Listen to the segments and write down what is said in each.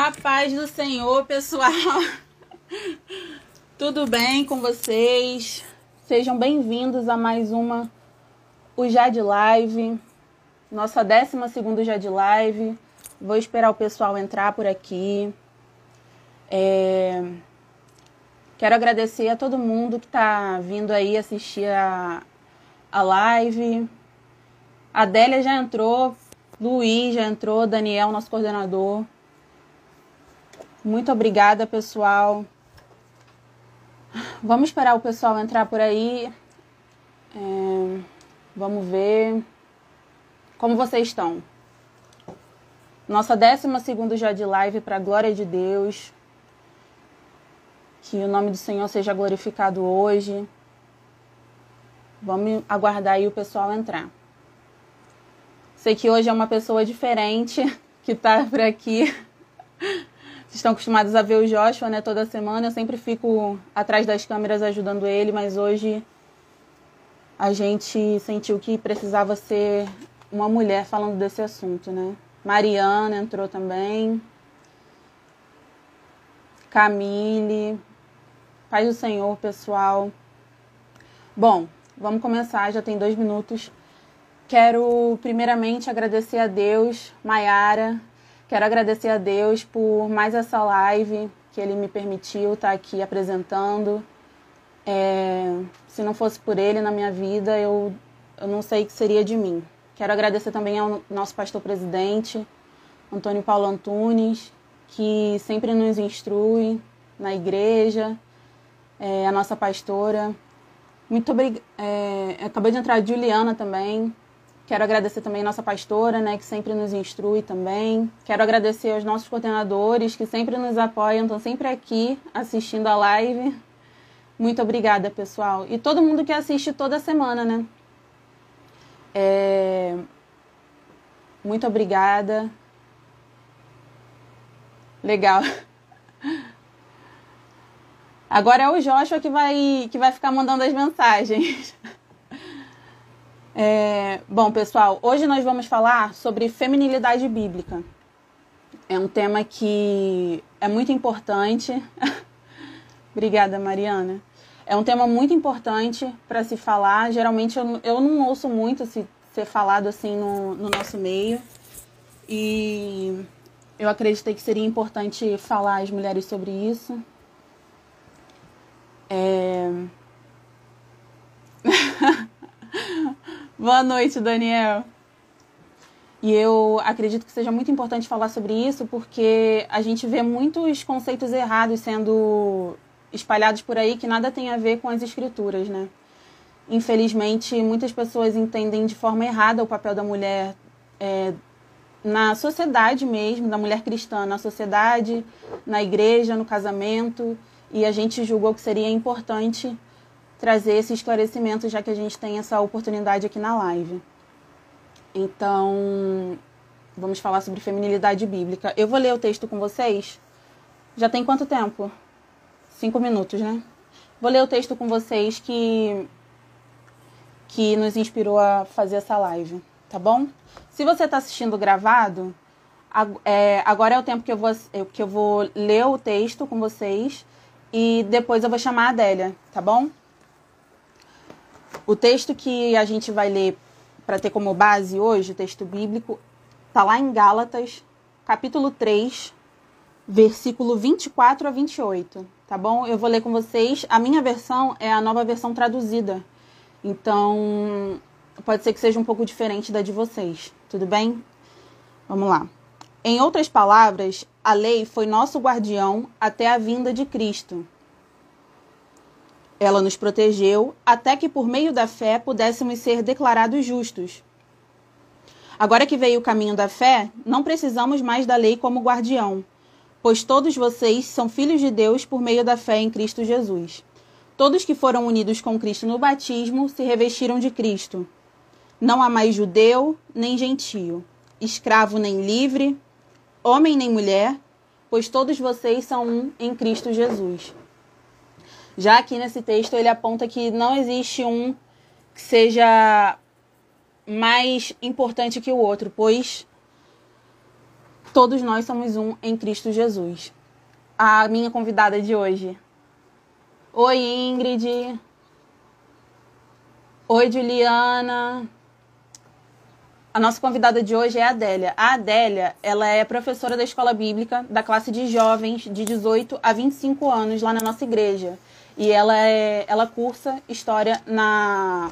A paz do Senhor, pessoal. Tudo bem com vocês? Sejam bem-vindos a mais uma o Jade Live, nossa 12 segunda Jade Live. Vou esperar o pessoal entrar por aqui. É... Quero agradecer a todo mundo que está vindo aí assistir a, a live. A Adélia já entrou, Luiz já entrou, Daniel, nosso coordenador. Muito obrigada, pessoal. Vamos esperar o pessoal entrar por aí. É, vamos ver como vocês estão. Nossa décima segunda já de live para a glória de Deus. Que o nome do Senhor seja glorificado hoje. Vamos aguardar aí o pessoal entrar. Sei que hoje é uma pessoa diferente que está por aqui. Vocês estão acostumados a ver o Joshua, né, toda semana. Eu sempre fico atrás das câmeras ajudando ele, mas hoje a gente sentiu que precisava ser uma mulher falando desse assunto, né? Mariana entrou também. Camille. Paz do Senhor, pessoal. Bom, vamos começar, já tem dois minutos. Quero primeiramente agradecer a Deus, Maiara, Quero agradecer a Deus por mais essa live que Ele me permitiu estar aqui apresentando. É, se não fosse por Ele na minha vida, eu, eu não sei o que seria de mim. Quero agradecer também ao nosso pastor presidente, Antônio Paulo Antunes, que sempre nos instrui na igreja, é, a nossa pastora. Muito obrigada. É, acabou de entrar a Juliana também, Quero agradecer também a nossa pastora, né, que sempre nos instrui também. Quero agradecer aos nossos coordenadores que sempre nos apoiam, estão sempre aqui assistindo a live. Muito obrigada, pessoal. E todo mundo que assiste toda semana, né? É... Muito obrigada. Legal. Agora é o Joshua que vai, que vai ficar mandando as mensagens. É, bom, pessoal, hoje nós vamos falar sobre feminilidade bíblica. É um tema que é muito importante. Obrigada, Mariana. É um tema muito importante para se falar. Geralmente eu, eu não ouço muito se ser falado assim no, no nosso meio. E eu acreditei que seria importante falar às mulheres sobre isso. É... Boa noite, Daniel. E eu acredito que seja muito importante falar sobre isso porque a gente vê muitos conceitos errados sendo espalhados por aí que nada tem a ver com as escrituras, né? Infelizmente, muitas pessoas entendem de forma errada o papel da mulher é, na sociedade mesmo, da mulher cristã, na sociedade, na igreja, no casamento, e a gente julgou que seria importante trazer esse esclarecimento, já que a gente tem essa oportunidade aqui na live. Então, vamos falar sobre feminilidade bíblica. Eu vou ler o texto com vocês. Já tem quanto tempo? Cinco minutos, né? Vou ler o texto com vocês que que nos inspirou a fazer essa live, tá bom? Se você está assistindo gravado, é, agora é o tempo que eu, vou, que eu vou ler o texto com vocês e depois eu vou chamar a Adélia, tá bom? O texto que a gente vai ler para ter como base hoje, o texto bíblico, está lá em Gálatas, capítulo 3, versículo 24 a 28, tá bom? Eu vou ler com vocês. A minha versão é a nova versão traduzida. Então, pode ser que seja um pouco diferente da de vocês, tudo bem? Vamos lá. Em outras palavras, a lei foi nosso guardião até a vinda de Cristo ela nos protegeu até que, por meio da fé, pudéssemos ser declarados justos. Agora que veio o caminho da fé, não precisamos mais da lei como guardião, pois todos vocês são filhos de Deus por meio da fé em Cristo Jesus. Todos que foram unidos com Cristo no batismo se revestiram de Cristo. Não há mais judeu nem gentio, escravo nem livre, homem nem mulher, pois todos vocês são um em Cristo Jesus. Já aqui nesse texto ele aponta que não existe um que seja mais importante que o outro, pois Todos nós somos um em Cristo Jesus. A minha convidada de hoje. Oi, Ingrid. Oi, Juliana. A nossa convidada de hoje é a Adélia. A Adélia, ela é professora da escola bíblica da classe de jovens de 18 a 25 anos lá na nossa igreja. E ela é, ela cursa história na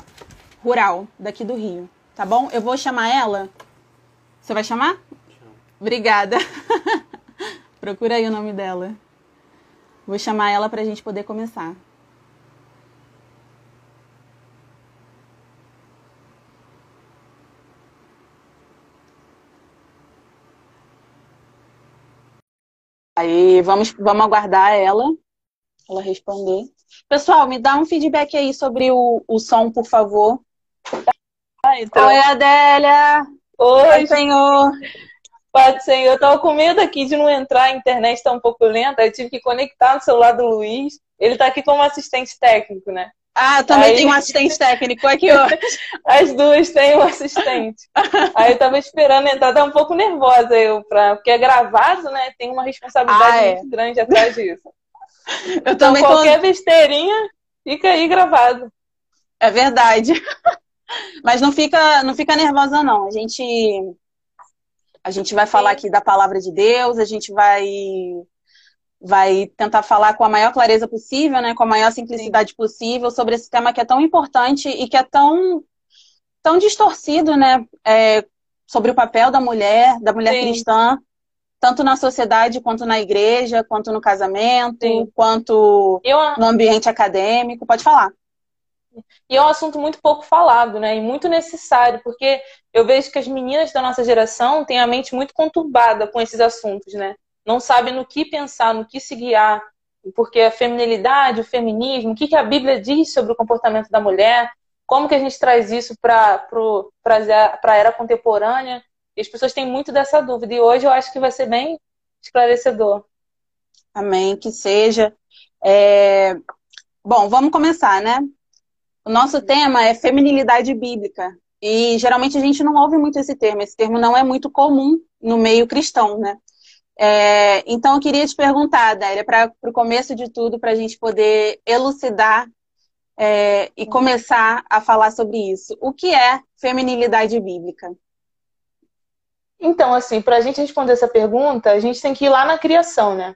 rural daqui do Rio, tá bom? Eu vou chamar ela. Você vai chamar? Obrigada. Procura aí o nome dela. Vou chamar ela para a gente poder começar. Aí, vamos, vamos aguardar ela, ela responder. Pessoal, me dá um feedback aí sobre o, o som, por favor. Ah, então. Oi, Adélia! Oi, Senhor! Pai do Senhor, eu tava com medo aqui de não entrar, a internet tá um pouco lenta, eu tive que conectar no celular do Luiz. Ele tá aqui como assistente técnico, né? Ah, eu também Aí... tenho um assistente técnico aqui hoje. As duas têm um assistente. Aí eu tava esperando entrar, tá um pouco nervosa eu, pra... porque é gravado, né? Tem uma responsabilidade ah, é. muito grande atrás disso. Eu então, também qualquer tô... besteirinha fica aí gravado. É verdade. Mas não fica, não fica nervosa, não. A gente, a gente vai falar aqui da palavra de Deus, a gente vai vai tentar falar com a maior clareza possível, né, com a maior simplicidade Sim. possível sobre esse tema que é tão importante e que é tão, tão distorcido, né, é, sobre o papel da mulher, da mulher Sim. cristã, tanto na sociedade quanto na igreja, quanto no casamento, Sim. quanto Eu... no ambiente acadêmico. Pode falar. E é um assunto muito pouco falado, né? E muito necessário, porque eu vejo que as meninas da nossa geração têm a mente muito conturbada com esses assuntos, né? não sabem no que pensar, no que se guiar, porque a feminilidade, o feminismo, o que, que a Bíblia diz sobre o comportamento da mulher, como que a gente traz isso para a era contemporânea. E as pessoas têm muito dessa dúvida. E hoje eu acho que vai ser bem esclarecedor. Amém, que seja. É... Bom, vamos começar, né? O nosso tema é feminilidade bíblica. E geralmente a gente não ouve muito esse termo. Esse termo não é muito comum no meio cristão, né? É, então, eu queria te perguntar, Adélia, para o começo de tudo, para a gente poder elucidar é, e começar a falar sobre isso. O que é feminilidade bíblica? Então, assim, para a gente responder essa pergunta, a gente tem que ir lá na criação, né?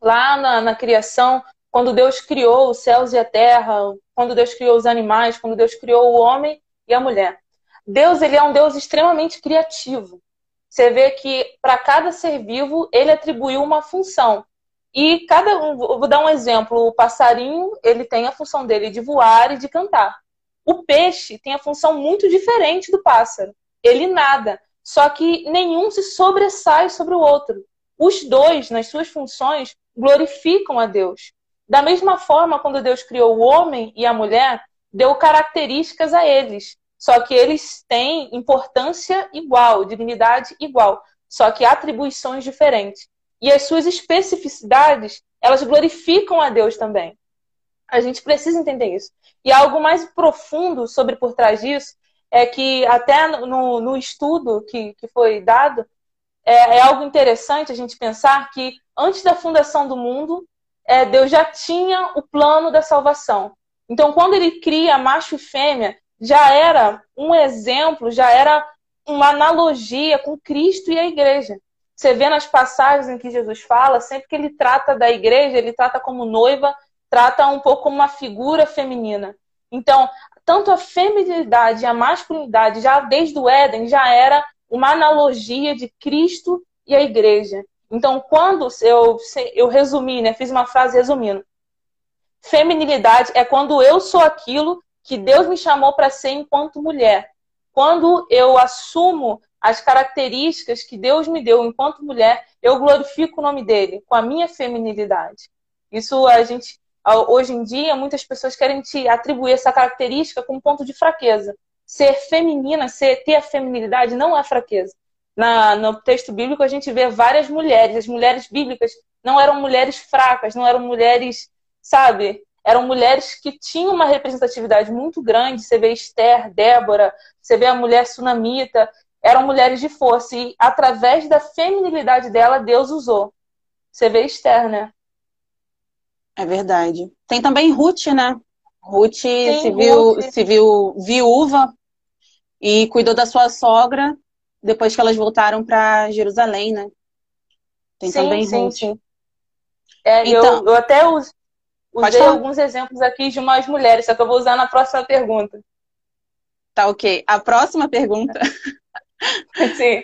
Lá na, na criação, quando Deus criou os céus e a terra, quando Deus criou os animais, quando Deus criou o homem e a mulher. Deus, ele é um Deus extremamente criativo você vê que para cada ser vivo ele atribuiu uma função. E cada um, vou dar um exemplo, o passarinho, ele tem a função dele de voar e de cantar. O peixe tem a função muito diferente do pássaro. Ele nada, só que nenhum se sobressai sobre o outro. Os dois, nas suas funções, glorificam a Deus. Da mesma forma, quando Deus criou o homem e a mulher, deu características a eles. Só que eles têm importância igual, dignidade igual, só que atribuições diferentes. E as suas especificidades, elas glorificam a Deus também. A gente precisa entender isso. E algo mais profundo sobre por trás disso é que até no, no estudo que, que foi dado, é, é, algo interessante a gente pensar que antes da fundação do mundo, é, Deus já tinha o plano da salvação. Então, quando ele cria macho e fêmea, já era um exemplo, já era uma analogia com Cristo e a igreja. Você vê nas passagens em que Jesus fala, sempre que ele trata da igreja, ele trata como noiva, trata um pouco como uma figura feminina. Então, tanto a feminilidade e a masculinidade, já desde o Éden, já era uma analogia de Cristo e a igreja. Então, quando eu, eu resumi, né, fiz uma frase resumindo. Feminilidade é quando eu sou aquilo que Deus me chamou para ser enquanto mulher. Quando eu assumo as características que Deus me deu enquanto mulher, eu glorifico o nome dele com a minha feminilidade. Isso a gente hoje em dia muitas pessoas querem te atribuir essa característica como ponto de fraqueza. Ser feminina, ser ter a feminilidade não é fraqueza. Na, no texto bíblico a gente vê várias mulheres. As mulheres bíblicas não eram mulheres fracas, não eram mulheres, sabe, eram mulheres que tinham uma representatividade muito grande. Você vê Esther, Débora, você vê a mulher sunamita, eram mulheres de força e através da feminilidade dela Deus usou. Você vê Esther, né? É verdade. Tem também Ruth, né? Ruth Sim, se viu, Ruth. se viu viúva e cuidou da sua sogra depois que elas voltaram para Jerusalém, né? Tem sim, também sim, Ruth. Sim. É, então, eu, eu até usei alguns exemplos aqui de umas mulheres, só que eu vou usar na próxima pergunta. Tá ok. A próxima pergunta. sim.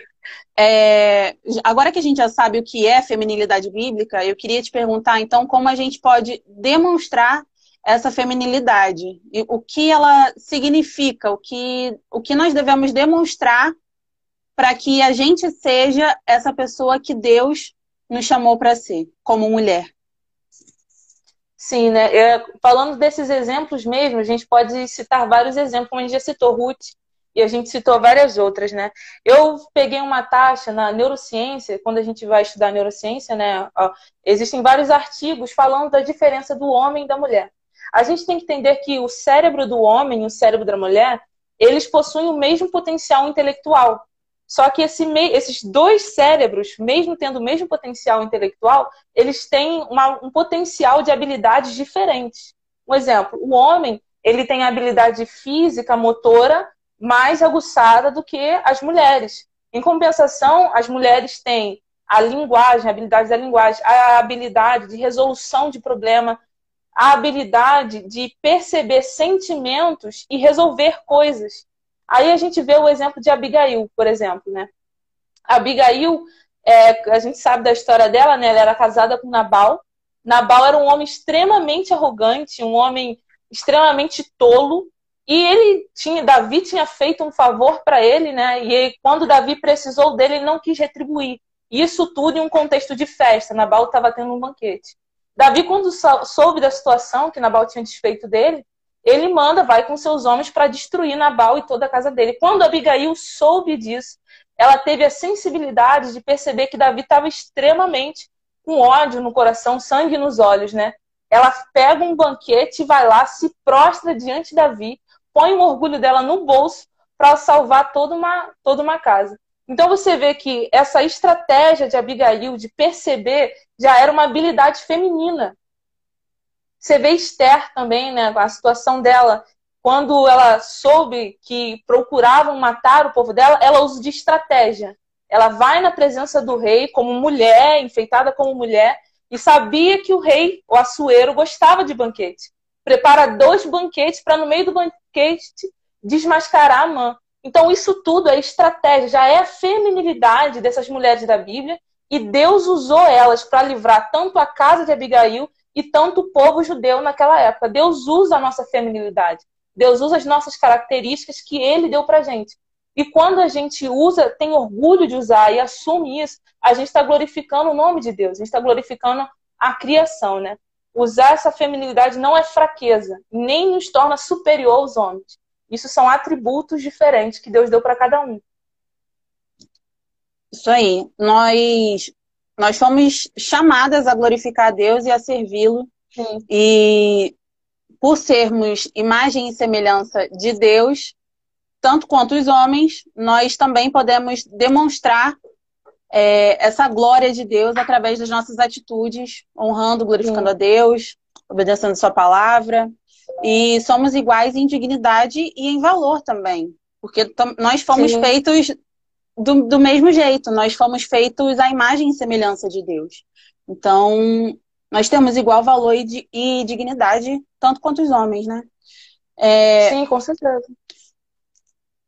É, agora que a gente já sabe o que é feminilidade bíblica, eu queria te perguntar, então, como a gente pode demonstrar essa feminilidade? E o que ela significa? O que, o que nós devemos demonstrar para que a gente seja essa pessoa que Deus nos chamou para ser, como mulher? Sim, né? É, falando desses exemplos mesmo, a gente pode citar vários exemplos, como a gente já citou Ruth, e a gente citou várias outras, né? Eu peguei uma taxa na neurociência, quando a gente vai estudar neurociência, né? Ó, existem vários artigos falando da diferença do homem e da mulher. A gente tem que entender que o cérebro do homem e o cérebro da mulher, eles possuem o mesmo potencial intelectual. Só que esse, esses dois cérebros, mesmo tendo o mesmo potencial intelectual, eles têm uma, um potencial de habilidades diferentes. Um exemplo, o homem ele tem habilidade física, motora, mais aguçada do que as mulheres. Em compensação, as mulheres têm a linguagem, a habilidade da linguagem, a habilidade de resolução de problema, a habilidade de perceber sentimentos e resolver coisas. Aí a gente vê o exemplo de Abigail, por exemplo, né? Abigail, é, a gente sabe da história dela, né? Ela era casada com Nabal. Nabal era um homem extremamente arrogante, um homem extremamente tolo, e ele tinha, Davi tinha feito um favor para ele, né? E ele, quando Davi precisou dele, ele não quis retribuir. Isso tudo em um contexto de festa. Nabal estava tendo um banquete. Davi, quando soube da situação que Nabal tinha desfeito dele, ele manda, vai com seus homens para destruir Nabal e toda a casa dele. Quando Abigail soube disso, ela teve a sensibilidade de perceber que Davi estava extremamente com ódio no coração, sangue nos olhos, né? Ela pega um banquete vai lá, se prostra diante de Davi põe o orgulho dela no bolso para salvar toda uma, toda uma casa. Então você vê que essa estratégia de Abigail de perceber já era uma habilidade feminina. Você vê Esther também, né, a situação dela, quando ela soube que procuravam matar o povo dela, ela usa de estratégia. Ela vai na presença do rei como mulher, enfeitada como mulher, e sabia que o rei, o Assuero, gostava de banquete. Prepara dois banquetes para no meio do Desmascarar a mãe. Então, isso tudo é estratégia, já é a feminilidade dessas mulheres da Bíblia, e Deus usou elas para livrar tanto a casa de Abigail e tanto o povo judeu naquela época. Deus usa a nossa feminilidade. Deus usa as nossas características que ele deu pra gente. E quando a gente usa, tem orgulho de usar e assume isso, a gente está glorificando o nome de Deus, a gente está glorificando a criação, né? Usar essa feminilidade não é fraqueza, nem nos torna superior aos homens. Isso são atributos diferentes que Deus deu para cada um. Isso aí. Nós nós fomos chamadas a glorificar a Deus e a servi-lo. E por sermos imagem e semelhança de Deus, tanto quanto os homens, nós também podemos demonstrar é, essa glória de Deus através das nossas atitudes, honrando, glorificando Sim. a Deus, obedecendo a sua palavra. E somos iguais em dignidade e em valor também. Porque nós fomos Sim. feitos do, do mesmo jeito, nós fomos feitos à imagem e semelhança de Deus. Então, nós temos igual valor e, e dignidade, tanto quanto os homens, né? É, Sim, com certeza.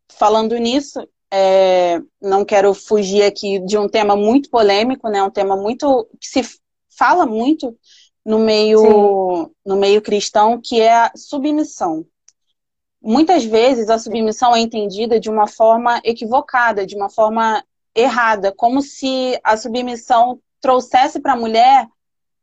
Falando nisso, é, não quero fugir aqui de um tema muito polêmico, né? Um tema muito que se fala muito no meio no meio cristão, que é a submissão. Muitas vezes a submissão é entendida de uma forma equivocada, de uma forma errada, como se a submissão trouxesse para a mulher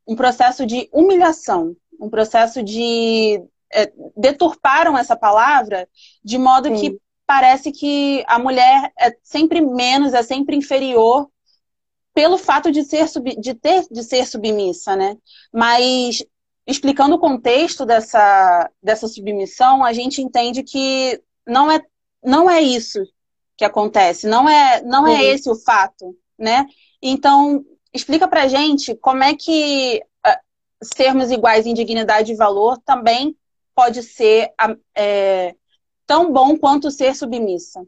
um processo de humilhação, um processo de é, deturparam essa palavra de modo Sim. que parece que a mulher é sempre menos, é sempre inferior pelo fato de ser de ter de ser submissa, né? Mas explicando o contexto dessa dessa submissão, a gente entende que não é não é isso que acontece. Não é, não é esse o fato, né? Então, explica pra gente como é que uh, sermos iguais em dignidade e valor também pode ser é, tão bom quanto ser submissa.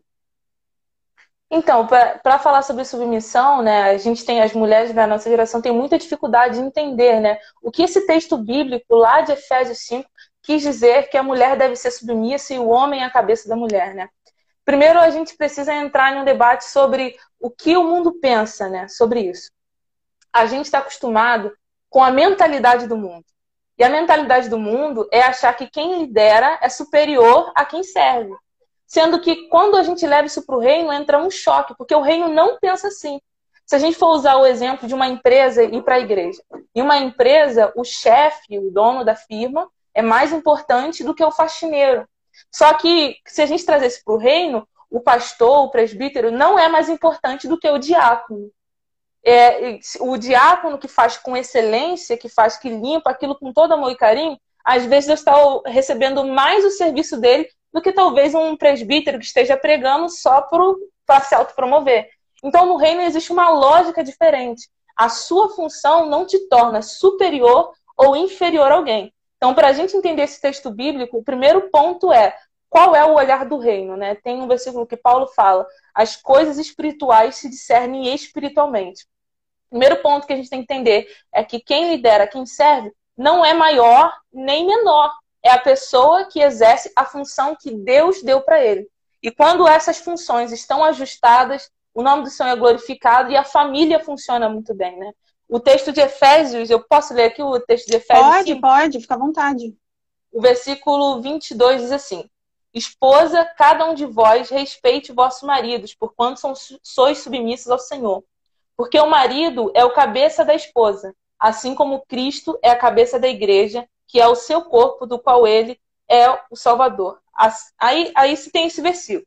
Então, para falar sobre submissão, né, a gente tem, as mulheres da nossa geração têm muita dificuldade de entender né, o que esse texto bíblico lá de Efésios 5 quis dizer que a mulher deve ser submissa e o homem é a cabeça da mulher. Né? Primeiro, a gente precisa entrar em um debate sobre o que o mundo pensa né, sobre isso. A gente está acostumado com a mentalidade do mundo. E a mentalidade do mundo é achar que quem lidera é superior a quem serve. Sendo que quando a gente leva isso para o reino, entra um choque, porque o reino não pensa assim. Se a gente for usar o exemplo de uma empresa e ir para a igreja. Em uma empresa, o chefe, o dono da firma, é mais importante do que o faxineiro. Só que, se a gente trazer isso para o reino, o pastor, o presbítero, não é mais importante do que o diácono. É, o diácono que faz com excelência, que faz, que limpa aquilo com todo amor e carinho, às vezes eu estou recebendo mais o serviço dele do que talvez um presbítero que esteja pregando só para se autopromover. Então, no reino existe uma lógica diferente. A sua função não te torna superior ou inferior a alguém. Então, para a gente entender esse texto bíblico, o primeiro ponto é qual é o olhar do reino, né? Tem um versículo que Paulo fala: as coisas espirituais se discernem espiritualmente. O primeiro ponto que a gente tem que entender é que quem lidera, quem serve, não é maior nem menor é a pessoa que exerce a função que Deus deu para ele. E quando essas funções estão ajustadas, o nome do Senhor é glorificado e a família funciona muito bem, né? O texto de Efésios, eu posso ler aqui o texto de Efésios? Pode, pode, fica à vontade. O versículo 22 diz assim: Esposa, cada um de vós respeite vossos maridos, porquanto são, sois submissos ao Senhor. Porque o marido é o cabeça da esposa, assim como Cristo é a cabeça da igreja, que é o seu corpo, do qual ele é o Salvador. Aí, aí se tem esse versículo.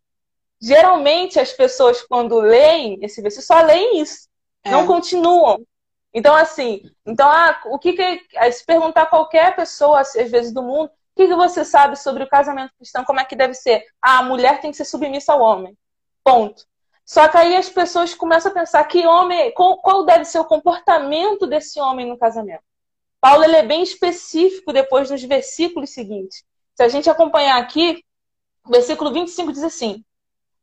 Geralmente as pessoas, quando leem esse versículo, só leem isso, é. não continuam. Então, assim, então, ah, o que, que se perguntar a qualquer pessoa, às vezes, do mundo, o que, que você sabe sobre o casamento cristão, como é que deve ser? Ah, a mulher tem que ser submissa ao homem. Ponto. Só que aí as pessoas começam a pensar que homem, qual, qual deve ser o comportamento desse homem no casamento. Paulo ele é bem específico depois nos versículos seguintes. Se a gente acompanhar aqui, o versículo 25 diz assim: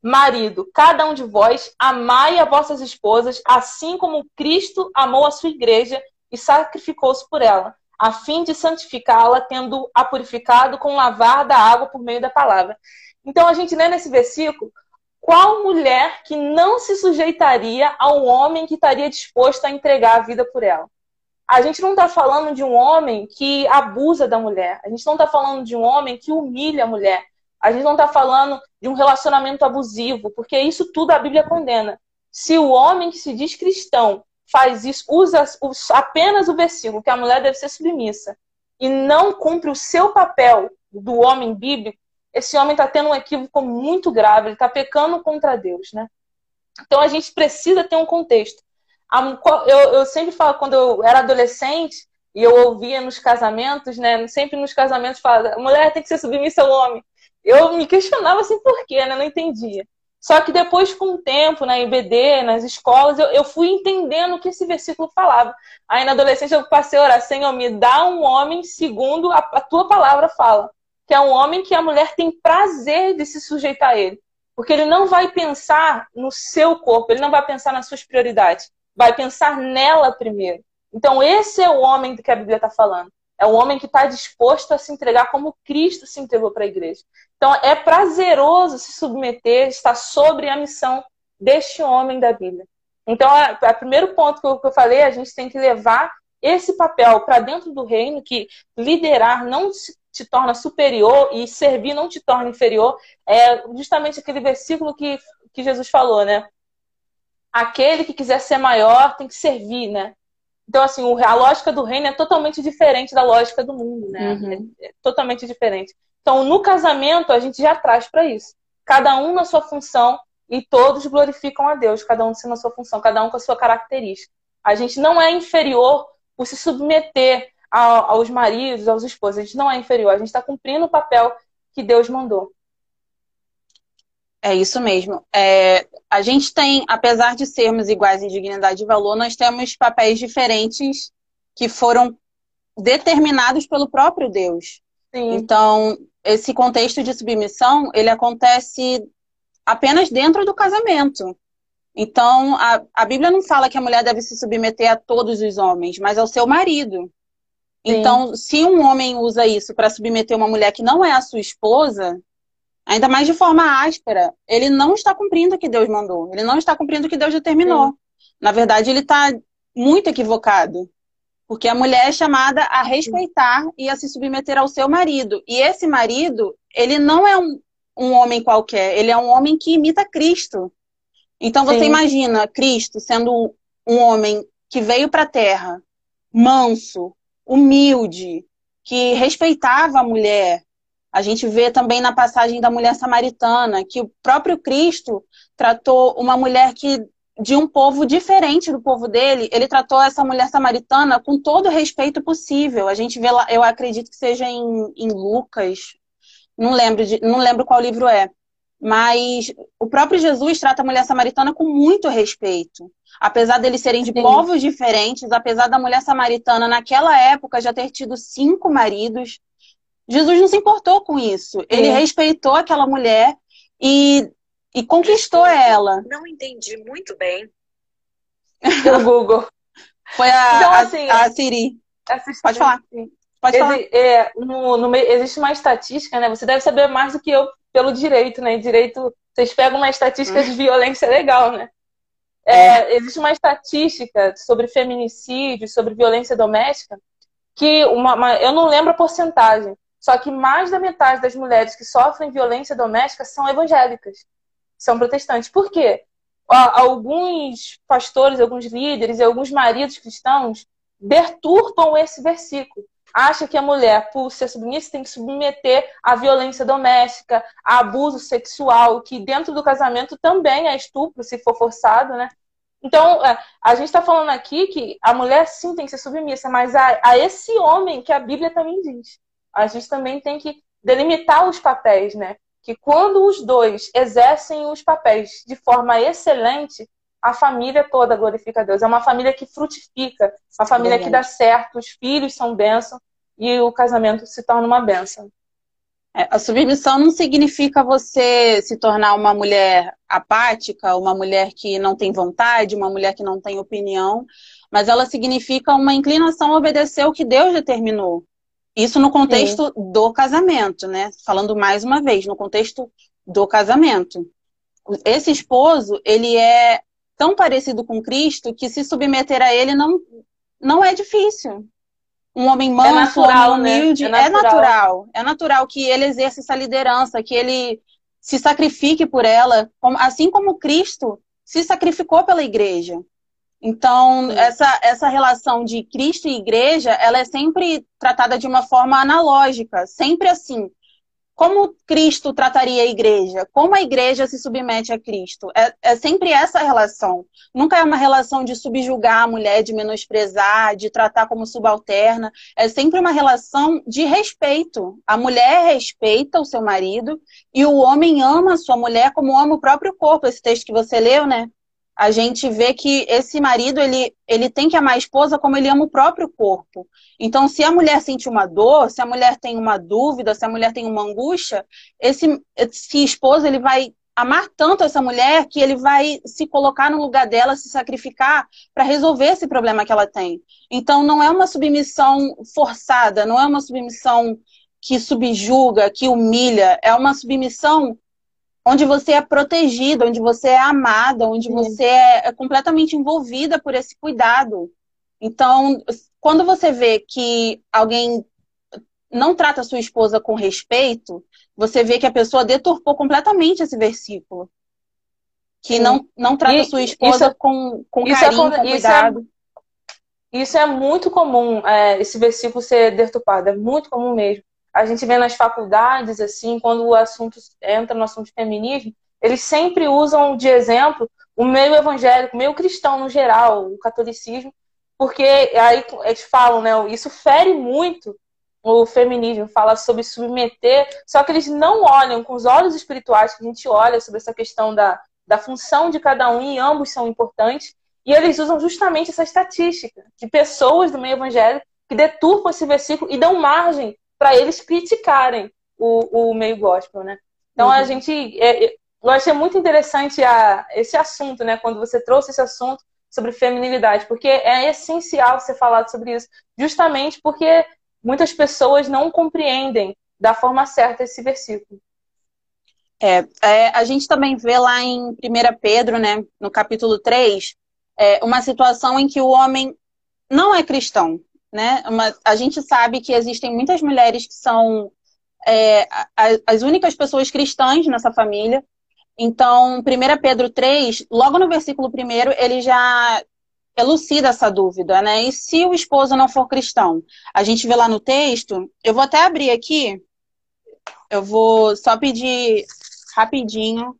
Marido, cada um de vós amai as vossas esposas, assim como Cristo amou a sua igreja e sacrificou-se por ela, a fim de santificá-la, tendo-a purificado com o lavar da água por meio da palavra. Então a gente lê nesse versículo qual mulher que não se sujeitaria a um homem que estaria disposto a entregar a vida por ela? a gente não está falando de um homem que abusa da mulher. A gente não está falando de um homem que humilha a mulher. A gente não está falando de um relacionamento abusivo, porque isso tudo a Bíblia condena. Se o homem que se diz cristão faz isso, usa apenas o versículo que a mulher deve ser submissa e não cumpre o seu papel do homem bíblico, esse homem está tendo um equívoco muito grave, ele está pecando contra Deus, né? Então a gente precisa ter um contexto eu, eu sempre falo, quando eu era adolescente, e eu ouvia nos casamentos, né? Sempre nos casamentos fala, mulher tem que ser submissa ao homem. Eu me questionava assim por quê, né? Não entendia. Só que depois, com o tempo, na IBD, nas escolas, eu, eu fui entendendo o que esse versículo falava. Aí na adolescência eu passei a orar, Senhor, me dá um homem segundo a, a tua palavra fala. Que é um homem que a mulher tem prazer de se sujeitar a ele. Porque ele não vai pensar no seu corpo, ele não vai pensar nas suas prioridades vai pensar nela primeiro. Então, esse é o homem que a Bíblia está falando. É o homem que está disposto a se entregar como Cristo se entregou para a igreja. Então, é prazeroso se submeter, estar sobre a missão deste homem da Bíblia. Então, o primeiro ponto que eu, que eu falei, a gente tem que levar esse papel para dentro do reino, que liderar não te torna superior e servir não te torna inferior. É justamente aquele versículo que, que Jesus falou, né? aquele que quiser ser maior tem que servir, né? Então, assim, a lógica do reino é totalmente diferente da lógica do mundo, né? Uhum. É, é totalmente diferente. Então, no casamento, a gente já traz para isso. Cada um na sua função e todos glorificam a Deus, cada um na sua função, cada um com a sua característica. A gente não é inferior por se submeter aos maridos, aos esposos. A gente não é inferior, a gente está cumprindo o papel que Deus mandou. É isso mesmo. É, a gente tem, apesar de sermos iguais em dignidade e valor, nós temos papéis diferentes que foram determinados pelo próprio Deus. Sim. Então, esse contexto de submissão, ele acontece apenas dentro do casamento. Então, a, a Bíblia não fala que a mulher deve se submeter a todos os homens, mas ao seu marido. Sim. Então, se um homem usa isso para submeter uma mulher que não é a sua esposa, ainda mais de forma áspera, ele não está cumprindo o que Deus mandou. Ele não está cumprindo o que Deus determinou. Sim. Na verdade, ele está muito equivocado. Porque a mulher é chamada a respeitar e a se submeter ao seu marido. E esse marido, ele não é um, um homem qualquer, ele é um homem que imita Cristo. Então você Sim. imagina Cristo sendo um homem que veio para a terra, manso, humilde, que respeitava a mulher. A gente vê também na passagem da mulher samaritana que o próprio Cristo tratou uma mulher que de um povo diferente do povo dele, ele tratou essa mulher samaritana com todo o respeito possível. A gente vê lá, eu acredito que seja em, em Lucas, não lembro, de, não lembro qual livro é. Mas o próprio Jesus trata a mulher samaritana com muito respeito. Apesar deles serem de Sim. povos diferentes, apesar da mulher samaritana naquela época já ter tido cinco maridos, Jesus não se importou com isso. Ele respeitou aquela mulher e, e conquistou ela. Não entendi muito bem. O Google. Foi a, então, assim, a, a Siri. Pode falar. Pode falar. É, no, no, existe uma estatística, né? Você deve saber mais do que eu pelo direito, né? Direito, vocês pegam uma estatística de violência legal, né? É, é. Existe uma estatística sobre feminicídio, sobre violência doméstica, que uma, uma, eu não lembro a porcentagem, só que mais da metade das mulheres que sofrem violência doméstica são evangélicas, são protestantes. Por quê? Alguns pastores, alguns líderes e alguns maridos cristãos deturpam esse versículo acha que a mulher, por ser submissa, tem que submeter à violência doméstica, a abuso sexual, que dentro do casamento também é estupro, se for forçado, né? Então, é, a gente está falando aqui que a mulher sim tem que ser submissa, mas a, a esse homem que a Bíblia também diz. A gente também tem que delimitar os papéis, né? Que quando os dois exercem os papéis de forma excelente, a família toda glorifica a Deus. É uma família que frutifica, uma família que dá certo, os filhos são bênção e o casamento se torna uma bênção. É, a submissão não significa você se tornar uma mulher apática, uma mulher que não tem vontade, uma mulher que não tem opinião, mas ela significa uma inclinação a obedecer o que Deus determinou. Isso no contexto Sim. do casamento, né? Falando mais uma vez, no contexto do casamento. Esse esposo, ele é tão parecido com Cristo que se submeter a ele não, não é difícil. Um homem manso, é natural, um homem né? humilde, né? é, natural. é natural. É natural que ele exerça essa liderança, que ele se sacrifique por ela, assim como Cristo se sacrificou pela igreja. Então, essa, essa relação de Cristo e igreja, ela é sempre tratada de uma forma analógica, sempre assim. Como Cristo trataria a igreja? Como a igreja se submete a Cristo? É, é, sempre essa relação. Nunca é uma relação de subjugar a mulher, de menosprezar, de tratar como subalterna. É sempre uma relação de respeito. A mulher respeita o seu marido e o homem ama a sua mulher como ama o próprio corpo. Esse texto que você leu, né? A gente vê que esse marido ele, ele tem que amar a esposa como ele ama o próprio corpo. Então, se a mulher sente uma dor, se a mulher tem uma dúvida, se a mulher tem uma angústia, esse, esse esposo ele vai amar tanto essa mulher que ele vai se colocar no lugar dela, se sacrificar para resolver esse problema que ela tem. Então, não é uma submissão forçada, não é uma submissão que subjuga, que humilha, é uma submissão onde você é protegida, onde você é amada, onde Sim. você é, é completamente envolvida por esse cuidado. Então, quando você vê que alguém não trata a sua esposa com respeito, você vê que a pessoa deturpou completamente esse versículo. Que não, não trata a sua esposa isso, com, com isso é carinho, é, com cuidado. Isso é, isso é muito comum, é, esse versículo ser deturpado, é muito comum mesmo a gente vê nas faculdades, assim, quando o assunto entra no assunto de feminismo, eles sempre usam de exemplo o meio evangélico, o meio cristão no geral, o catolicismo, porque aí eles falam, né, isso fere muito o feminismo fala sobre submeter, só que eles não olham com os olhos espirituais que a gente olha sobre essa questão da, da função de cada um, e ambos são importantes, e eles usam justamente essa estatística de pessoas do meio evangélico que deturpam esse versículo e dão margem para eles criticarem o, o meio gospel, né? Então uhum. a gente. É, é, eu achei muito interessante a, esse assunto, né? Quando você trouxe esse assunto sobre feminilidade, porque é essencial você falar sobre isso, justamente porque muitas pessoas não compreendem da forma certa esse versículo. É, é, a gente também vê lá em 1 Pedro, né, no capítulo 3, é, uma situação em que o homem não é cristão. Né? Uma, a gente sabe que existem muitas mulheres que são é, as únicas pessoas cristãs nessa família. Então, 1 Pedro 3, logo no versículo 1, ele já elucida essa dúvida, né? E se o esposo não for cristão? A gente vê lá no texto, eu vou até abrir aqui, eu vou só pedir rapidinho.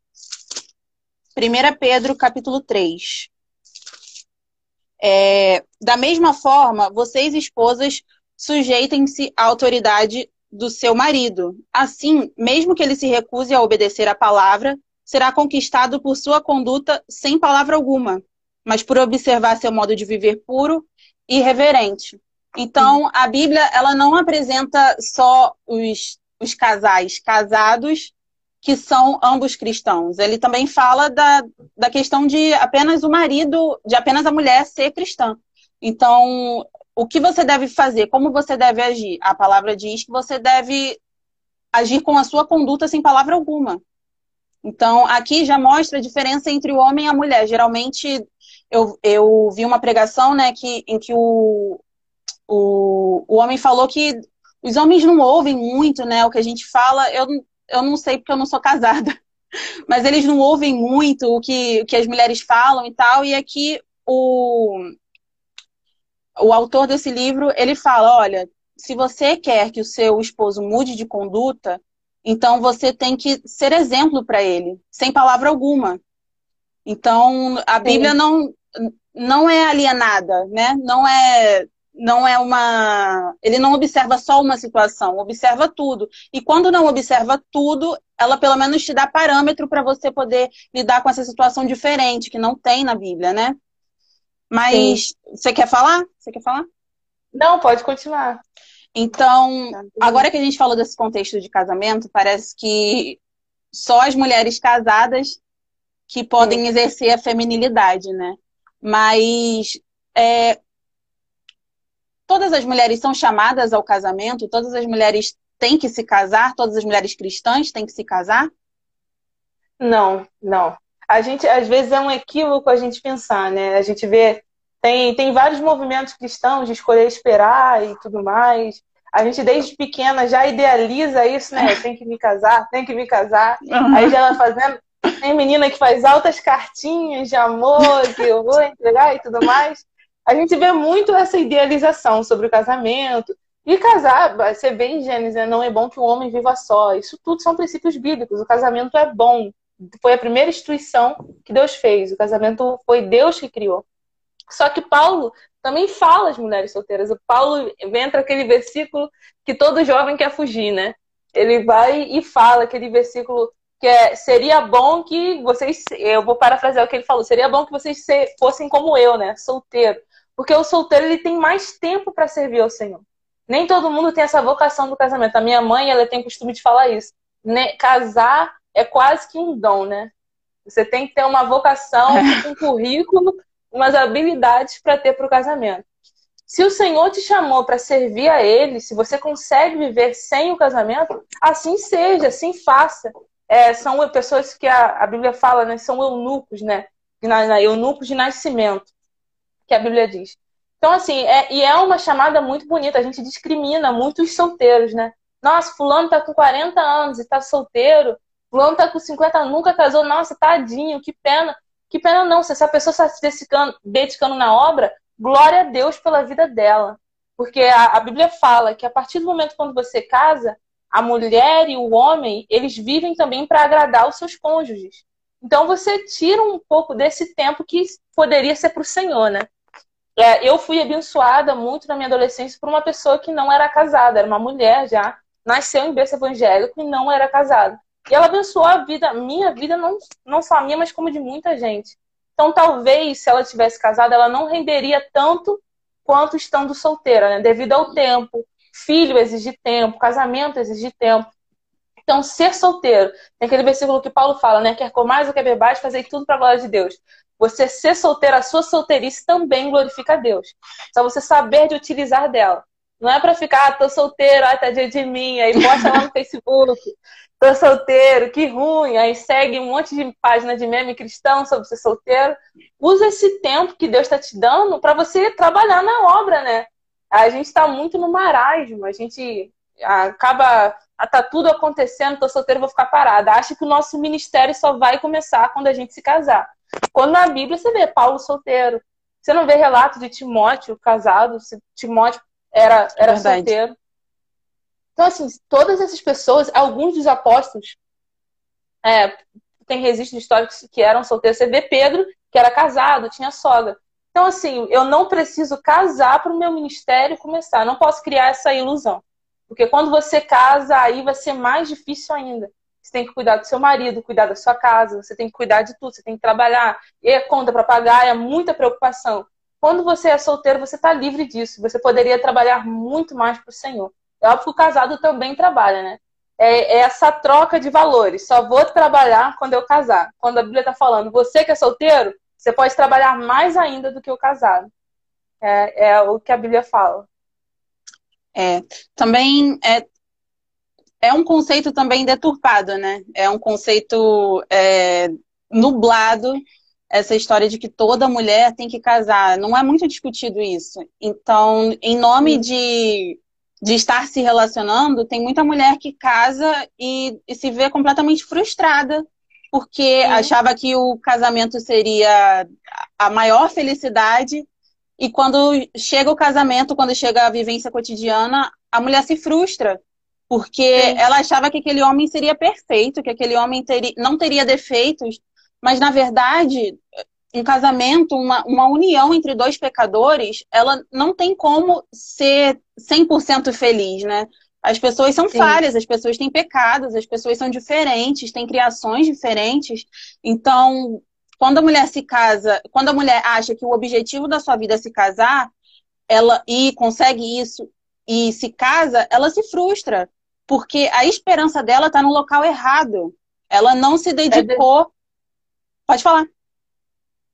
1 Pedro, capítulo 3. É, da mesma forma, vocês, esposas, sujeitem-se à autoridade do seu marido. Assim, mesmo que ele se recuse a obedecer à palavra, será conquistado por sua conduta sem palavra alguma mas por observar seu modo de viver puro e reverente. Então, a Bíblia, ela não apresenta só os, os casais casados que são ambos cristãos. Ele também fala da, da questão de apenas o marido, de apenas a mulher ser cristã. Então, o que você deve fazer, como você deve agir? A palavra diz que você deve agir com a sua conduta sem palavra alguma. Então, aqui já mostra a diferença entre o homem e a mulher. Geralmente, eu, eu vi uma pregação, né, que, em que o, o, o homem falou que os homens não ouvem muito, né, o que a gente fala, eu, eu não sei porque eu não sou casada, mas eles não ouvem muito o que, o que as mulheres falam e tal, e aqui o, o autor desse livro, ele fala, olha, se você quer que o seu esposo mude de conduta, então você tem que ser exemplo para ele, sem palavra alguma. Então, a Bíblia não, não é alienada, né? Não é não é uma. Ele não observa só uma situação, observa tudo. E quando não observa tudo, ela pelo menos te dá parâmetro para você poder lidar com essa situação diferente, que não tem na Bíblia, né? Mas Sim. você quer falar? Você quer falar? Não, pode continuar. Então, tá, agora que a gente falou desse contexto de casamento, parece que só as mulheres casadas que podem é. exercer a feminilidade, né? Mas é, todas as mulheres são chamadas ao casamento, todas as mulheres têm que se casar, todas as mulheres cristãs têm que se casar? Não, não. A gente, às vezes, é um equívoco a gente pensar, né? A gente vê, tem, tem vários movimentos cristãos de escolher esperar e tudo mais. A gente, desde pequena, já idealiza isso, né? Tem que me casar, tem que me casar. Uhum. Aí já vai fazendo. Tem menina que faz altas cartinhas de amor que eu vou entregar e tudo mais. A gente vê muito essa idealização sobre o casamento. E casar, você vê em Gênesis, né? não é bom que o homem viva só. Isso tudo são princípios bíblicos. O casamento é bom. Foi a primeira instituição que Deus fez. O casamento foi Deus que criou. Só que Paulo também fala as mulheres solteiras. O Paulo entra aquele versículo que todo jovem quer fugir, né? Ele vai e fala aquele versículo que é, seria bom que vocês, eu vou parafrasear o que ele falou, seria bom que vocês fossem como eu, né, solteiro, porque o solteiro ele tem mais tempo para servir ao Senhor. Nem todo mundo tem essa vocação do casamento. A minha mãe, ela tem costume de falar isso. Né? Casar é quase que um dom, né? Você tem que ter uma vocação, um currículo, umas habilidades para ter para o casamento. Se o Senhor te chamou para servir a Ele, se você consegue viver sem o casamento, assim seja, assim faça é, são pessoas que a, a, Bíblia fala, né? São eunucos, né? Na, na, eunucos de nascimento, que a Bíblia diz. Então, assim, é, e é uma chamada muito bonita. A gente discrimina muitos solteiros, né? Nossa, fulano tá com 40 anos e tá solteiro. Fulano tá com 50 anos, nunca casou. Nossa, tadinho, que pena. Que pena não. Se essa pessoa está se dedicando, dedicando na obra, glória a Deus pela vida dela. Porque a, a Bíblia fala que a partir do momento quando você casa, a mulher e o homem, eles vivem também para agradar os seus cônjuges. Então você tira um pouco desse tempo que poderia ser para o Senhor, né? É, eu fui abençoada muito na minha adolescência por uma pessoa que não era casada, era uma mulher já, nasceu em berço evangélico e não era casada. E ela abençoou a vida, minha vida, não, não só a minha, mas como de muita gente. Então, talvez, se ela tivesse casado, ela não renderia tanto quanto estando solteira, né? Devido ao tempo. Filho exige tempo, casamento exige tempo. Então, ser solteiro, tem aquele versículo que Paulo fala, né? Quer mais ou quer beber, fazer tudo para a glória de Deus. Você ser solteiro, a sua solteirice também glorifica a Deus. Só você saber de utilizar dela. Não é para ficar, ah, tô solteiro, ah, tá dia de mim, aí posta lá no Facebook, tô solteiro, que ruim, aí segue um monte de página de meme cristão sobre ser solteiro. Usa esse tempo que Deus está te dando para você trabalhar na obra, né? A gente está muito no marasmo, a gente acaba tá tudo acontecendo, tô solteiro, vou ficar parada. Acha que o nosso ministério só vai começar quando a gente se casar. Quando na Bíblia você vê Paulo solteiro. Você não vê relato de Timóteo casado, Timóteo era, era solteiro. Então, assim, todas essas pessoas, alguns dos apóstolos, é, tem registros históricos que eram solteiros. Você vê Pedro, que era casado, tinha sogra. Então, assim, eu não preciso casar para o meu ministério começar. Eu não posso criar essa ilusão. Porque quando você casa, aí vai ser mais difícil ainda. Você tem que cuidar do seu marido, cuidar da sua casa, você tem que cuidar de tudo, você tem que trabalhar, e a conta para pagar, é muita preocupação. Quando você é solteiro, você está livre disso. Você poderia trabalhar muito mais para o Senhor. É óbvio que o casado também trabalha, né? É, é essa troca de valores. Só vou trabalhar quando eu casar. Quando a Bíblia está falando, você que é solteiro, você pode trabalhar mais ainda do que o casado. É, é o que a Bíblia fala. É, também é, é um conceito também deturpado, né? É um conceito é, nublado essa história de que toda mulher tem que casar. Não é muito discutido isso. Então, em nome de, de estar se relacionando, tem muita mulher que casa e, e se vê completamente frustrada porque Sim. achava que o casamento seria a maior felicidade. E quando chega o casamento, quando chega a vivência cotidiana, a mulher se frustra porque ela achava que aquele homem seria perfeito, que aquele homem teria, não teria defeitos, mas na verdade, um casamento, uma, uma união entre dois pecadores, ela não tem como ser 100% feliz, né? As pessoas são Sim. falhas, as pessoas têm pecados, as pessoas são diferentes, têm criações diferentes. Então, quando a mulher se casa, quando a mulher acha que o objetivo da sua vida é se casar, ela e consegue isso e se casa, ela se frustra, porque a esperança dela está no local errado. Ela não se dedicou. É de... Pode falar.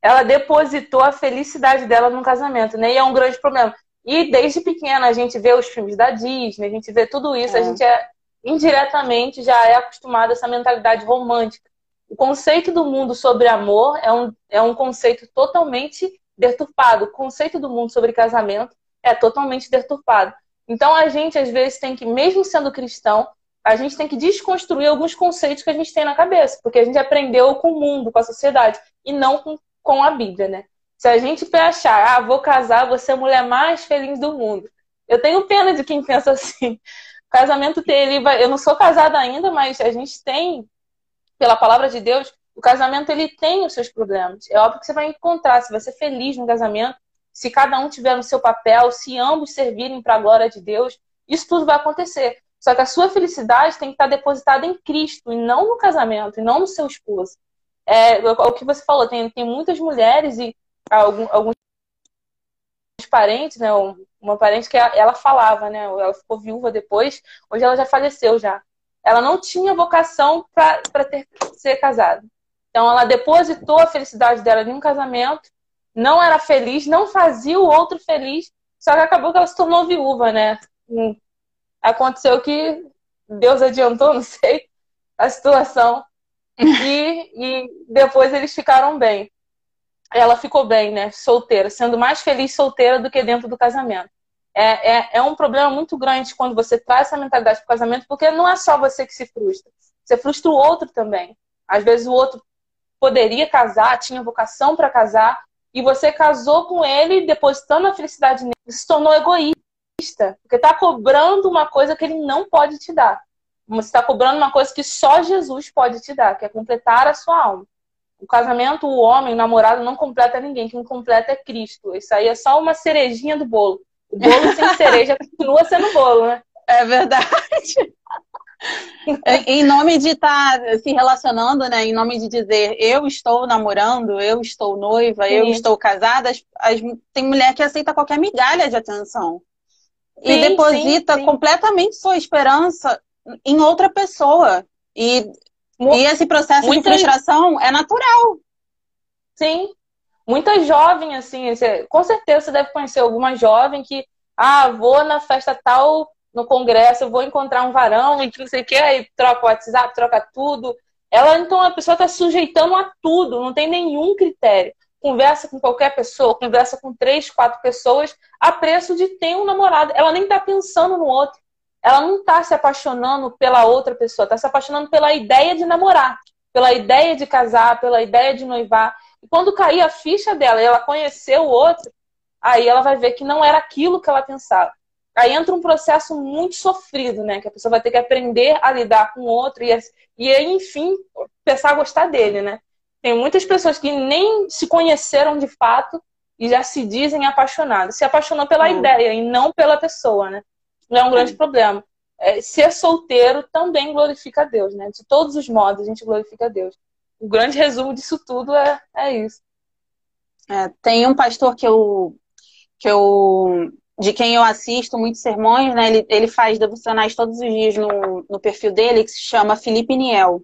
Ela depositou a felicidade dela no casamento, né? E é um grande problema. E desde pequena a gente vê os filmes da Disney, a gente vê tudo isso, é. a gente é indiretamente já é acostumado a essa mentalidade romântica. O conceito do mundo sobre amor é um, é um conceito totalmente deturpado. O conceito do mundo sobre casamento é totalmente deturpado. Então a gente às vezes tem que, mesmo sendo cristão, a gente tem que desconstruir alguns conceitos que a gente tem na cabeça, porque a gente aprendeu com o mundo, com a sociedade, e não com, com a Bíblia, né? Se a gente achar, ah, vou casar, vou ser a mulher mais feliz do mundo. Eu tenho pena de quem pensa assim. Casamento ele vai... eu não sou casada ainda, mas a gente tem, pela palavra de Deus, o casamento ele tem os seus problemas. É óbvio que você vai encontrar, você vai ser feliz no casamento, se cada um tiver no seu papel, se ambos servirem para a glória de Deus, isso tudo vai acontecer. Só que a sua felicidade tem que estar depositada em Cristo e não no casamento, e não no seu esposo. É, o que você falou, tem, tem muitas mulheres e algum, alguns parentes, né? Uma parente que ela falava, né? Ela ficou viúva depois, hoje ela já faleceu já. Ela não tinha vocação para ser casada. Então ela depositou a felicidade dela em um casamento não era feliz, não fazia o outro feliz, só que acabou que ela se tornou viúva, né? Aconteceu que Deus adiantou, não sei, a situação. E, e depois eles ficaram bem. Ela ficou bem, né? Solteira, sendo mais feliz solteira do que dentro do casamento. É, é, é um problema muito grande quando você traz essa mentalidade para o casamento, porque não é só você que se frustra. Você frustra o outro também. Às vezes o outro poderia casar, tinha vocação para casar, e você casou com ele depositando a felicidade nele, se tornou egoísta, porque está cobrando uma coisa que ele não pode te dar. Você está cobrando uma coisa que só Jesus pode te dar, que é completar a sua alma. O casamento, o homem, o namorado não completa ninguém, quem completa é Cristo. Isso aí é só uma cerejinha do bolo. O bolo sem cereja continua sendo bolo, né? É verdade. Em nome de estar tá se relacionando, né? Em nome de dizer eu estou namorando, eu estou noiva, Sim. eu estou casada, as, as, tem mulher que aceita qualquer migalha de atenção. Sim, e deposita sim, completamente sua esperança em outra pessoa. E, e esse processo Muita... de frustração é natural. Sim. Muita jovem, assim, com certeza você deve conhecer alguma jovem que, ah, vou na festa tal no congresso, eu vou encontrar um varão e que não sei o que, aí troca o WhatsApp, troca tudo. Ela, então, a pessoa está sujeitando a tudo, não tem nenhum critério. Conversa com qualquer pessoa, conversa com três, quatro pessoas, a preço de ter um namorado. Ela nem está pensando no outro. Ela não está se apaixonando pela outra pessoa, está se apaixonando pela ideia de namorar, pela ideia de casar, pela ideia de noivar. E quando cair a ficha dela e ela conhecer o outro, aí ela vai ver que não era aquilo que ela pensava. Aí entra um processo muito sofrido, né? Que a pessoa vai ter que aprender a lidar com o outro e, e aí, enfim, começar a gostar dele, né? Tem muitas pessoas que nem se conheceram de fato e já se dizem apaixonadas. Se apaixonou pela hum. ideia e não pela pessoa, né? Não é um grande hum. problema. É, ser solteiro também glorifica a Deus, né? De todos os modos a gente glorifica a Deus. O grande resumo disso tudo é, é isso. É, tem um pastor que eu, que eu de quem eu assisto muitos sermões, né? Ele, ele faz devocionais todos os dias no, no perfil dele, que se chama Felipe Niel.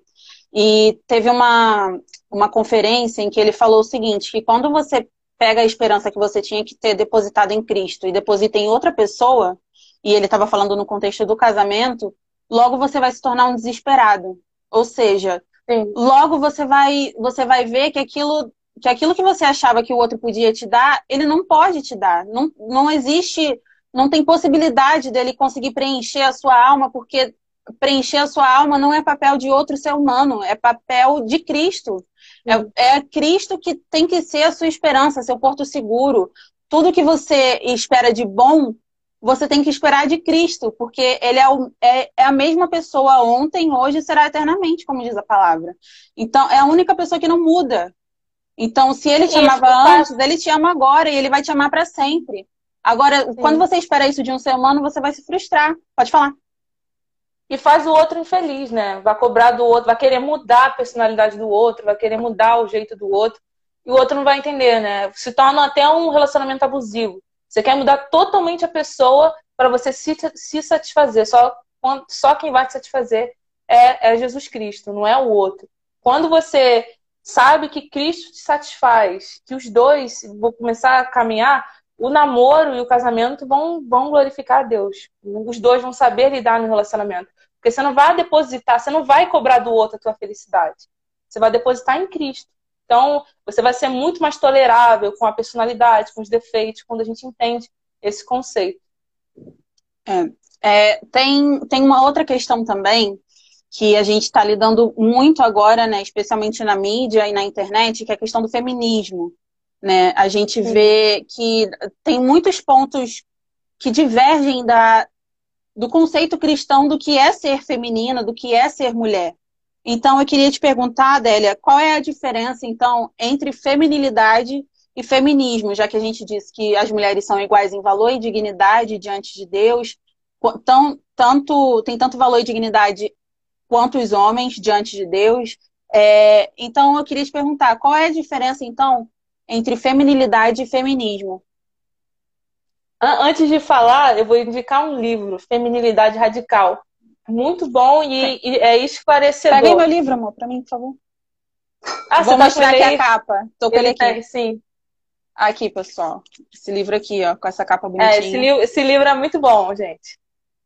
E teve uma, uma conferência em que ele falou o seguinte, que quando você pega a esperança que você tinha que ter depositado em Cristo e deposita em outra pessoa, e ele estava falando no contexto do casamento, logo você vai se tornar um desesperado. Ou seja, Sim. logo você vai, você vai ver que aquilo que aquilo que você achava que o outro podia te dar, ele não pode te dar. Não, não existe, não tem possibilidade dele conseguir preencher a sua alma, porque preencher a sua alma não é papel de outro ser humano, é papel de Cristo. É, é Cristo que tem que ser a sua esperança, seu porto seguro. Tudo que você espera de bom, você tem que esperar de Cristo, porque ele é, o, é, é, a mesma pessoa ontem, hoje e será eternamente, como diz a palavra. Então, é a única pessoa que não muda. Então, se ele te amava antes, ele te ama agora e ele vai te amar para sempre. Agora, Sim. quando você espera isso de um ser humano, você vai se frustrar. Pode falar. E faz o outro infeliz, né? Vai cobrar do outro, vai querer mudar a personalidade do outro, vai querer mudar o jeito do outro. E o outro não vai entender, né? Se torna até um relacionamento abusivo. Você quer mudar totalmente a pessoa para você se, se satisfazer. Só, só quem vai te satisfazer é, é Jesus Cristo, não é o outro. Quando você sabe que Cristo te satisfaz, que os dois vão começar a caminhar, o namoro e o casamento vão, vão glorificar a Deus. Os dois vão saber lidar no relacionamento. Porque você não vai depositar, você não vai cobrar do outro a tua felicidade. Você vai depositar em Cristo. Então, você vai ser muito mais tolerável com a personalidade, com os defeitos, quando a gente entende esse conceito. É, é, tem, tem uma outra questão também que a gente está lidando muito agora, né, especialmente na mídia e na internet, que é a questão do feminismo. Né? A gente vê que tem muitos pontos que divergem da, do conceito cristão do que é ser feminina, do que é ser mulher. Então, eu queria te perguntar, Adélia, qual é a diferença, então, entre feminilidade e feminismo, já que a gente disse que as mulheres são iguais em valor e dignidade diante de Deus, tão, tanto, tem tanto valor e dignidade quanto os homens diante de Deus. É, então, eu queria te perguntar, qual é a diferença, então, entre feminilidade e feminismo? Antes de falar, eu vou indicar um livro, Feminilidade Radical. Muito bom e, e é esclarecedor. Pega aí meu livro, amor, para mim, por favor. Ah, Vou tá mostrar aqui a capa. Tô com ele, aqui. É, sim. Aqui, pessoal. Esse livro aqui, ó, com essa capa bonitinha. É, esse, li esse livro é muito bom, gente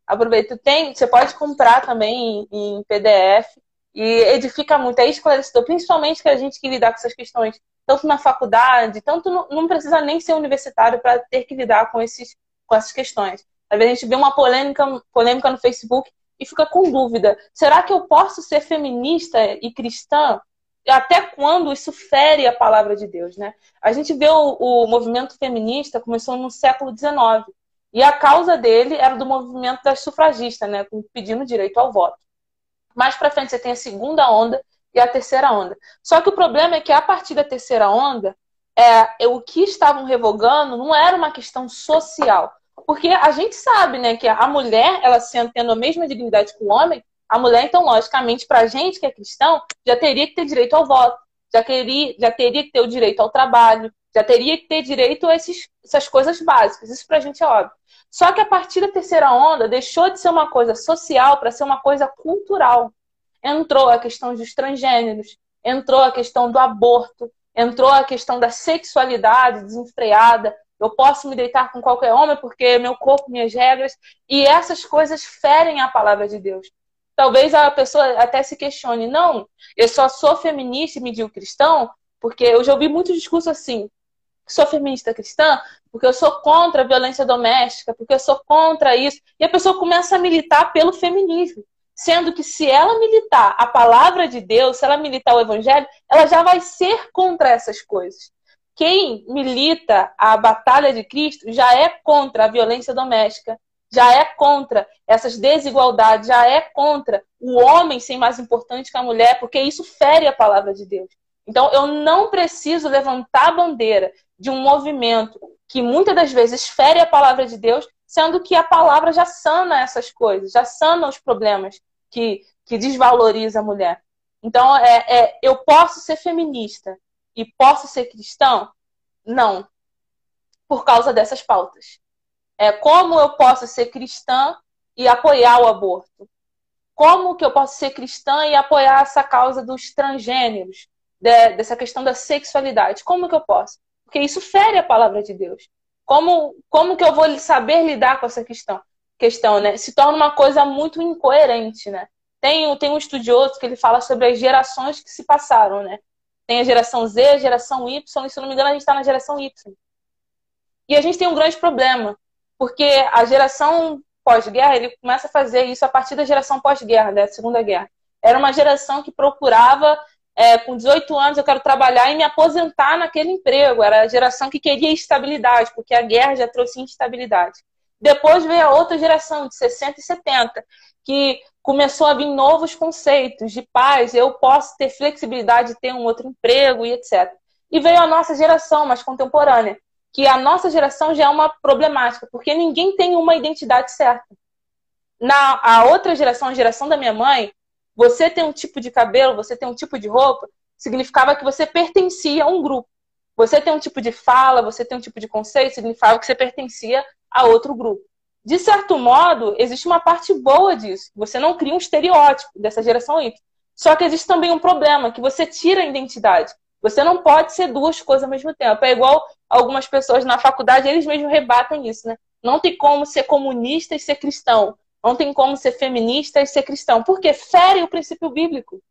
aproveita. Tem, você pode comprar também em, em PDF e edifica muito, é esclarecedor, principalmente que a gente que lidar com essas questões, tanto na faculdade, tanto no, não precisa nem ser universitário para ter que lidar com, esses, com essas questões. Às vezes a gente vê uma polêmica, polêmica no Facebook e fica com dúvida: será que eu posso ser feminista e cristã? Até quando isso fere a palavra de Deus, né? A gente vê o, o movimento feminista começou no século XIX. E a causa dele era do movimento das sufragistas, né, pedindo direito ao voto. Mais para frente você tem a segunda onda, e a terceira onda. Só que o problema é que a partir da terceira onda, é, o que estavam revogando não era uma questão social. Porque a gente sabe, né, que a mulher, ela sendo tendo a mesma dignidade que o homem, a mulher, então, logicamente, para a gente que é cristão, já teria que ter direito ao voto, já, queria, já teria que ter o direito ao trabalho, já teria que ter direito a esses, essas coisas básicas. Isso para a gente é óbvio. Só que a partir da terceira onda, deixou de ser uma coisa social para ser uma coisa cultural. Entrou a questão dos transgêneros, entrou a questão do aborto, entrou a questão da sexualidade desenfreada. Eu posso me deitar com qualquer homem porque meu corpo, minhas regras. E essas coisas ferem a palavra de Deus. Talvez a pessoa até se questione: não, eu só sou feminista e me digo cristão, porque eu já ouvi muito discurso assim: sou feminista cristã porque eu sou contra a violência doméstica, porque eu sou contra isso. E a pessoa começa a militar pelo feminismo. Sendo que se ela militar a palavra de Deus, se ela militar o evangelho, ela já vai ser contra essas coisas. Quem milita a batalha de Cristo já é contra a violência doméstica, já é contra essas desigualdades, já é contra o homem ser mais importante que a mulher, porque isso fere a palavra de Deus. Então, eu não preciso levantar a bandeira de um movimento que muitas das vezes fere a palavra de Deus sendo que a palavra já sana essas coisas, já sana os problemas que, que desvaloriza a mulher. Então, é, é, eu posso ser feminista e posso ser cristão? Não, por causa dessas pautas. É, como eu posso ser cristã e apoiar o aborto? Como que eu posso ser cristã e apoiar essa causa dos transgêneros, de, dessa questão da sexualidade? Como que eu posso? Porque isso fere a palavra de Deus. Como, como que eu vou saber lidar com essa questão? Questão, né? Se torna uma coisa muito incoerente, né? Tem, tem um estudioso que ele fala sobre as gerações que se passaram, né? Tem a geração Z, a geração Y, e se não me engano, a gente está na geração Y. E a gente tem um grande problema, porque a geração pós-guerra, ele começa a fazer isso a partir da geração pós-guerra, da Segunda Guerra. Era uma geração que procurava é, com 18 anos eu quero trabalhar e me aposentar naquele emprego. Era a geração que queria estabilidade, porque a guerra já trouxe instabilidade. Depois veio a outra geração, de 60 e 70, que começou a vir novos conceitos de paz, eu posso ter flexibilidade de ter um outro emprego e etc. E veio a nossa geração mais contemporânea, que a nossa geração já é uma problemática, porque ninguém tem uma identidade certa. Na a outra geração, a geração da minha mãe, você tem um tipo de cabelo, você tem um tipo de roupa, significava que você pertencia a um grupo. Você tem um tipo de fala, você tem um tipo de conceito, significava que você pertencia a outro grupo. De certo modo, existe uma parte boa disso. Você não cria um estereótipo dessa geração Y. Só que existe também um problema, que você tira a identidade. Você não pode ser duas coisas ao mesmo tempo. É igual algumas pessoas na faculdade, eles mesmos rebatem isso, né? Não tem como ser comunista e ser cristão. Não tem como ser feminista e ser cristão. Porque fere o princípio bíblico.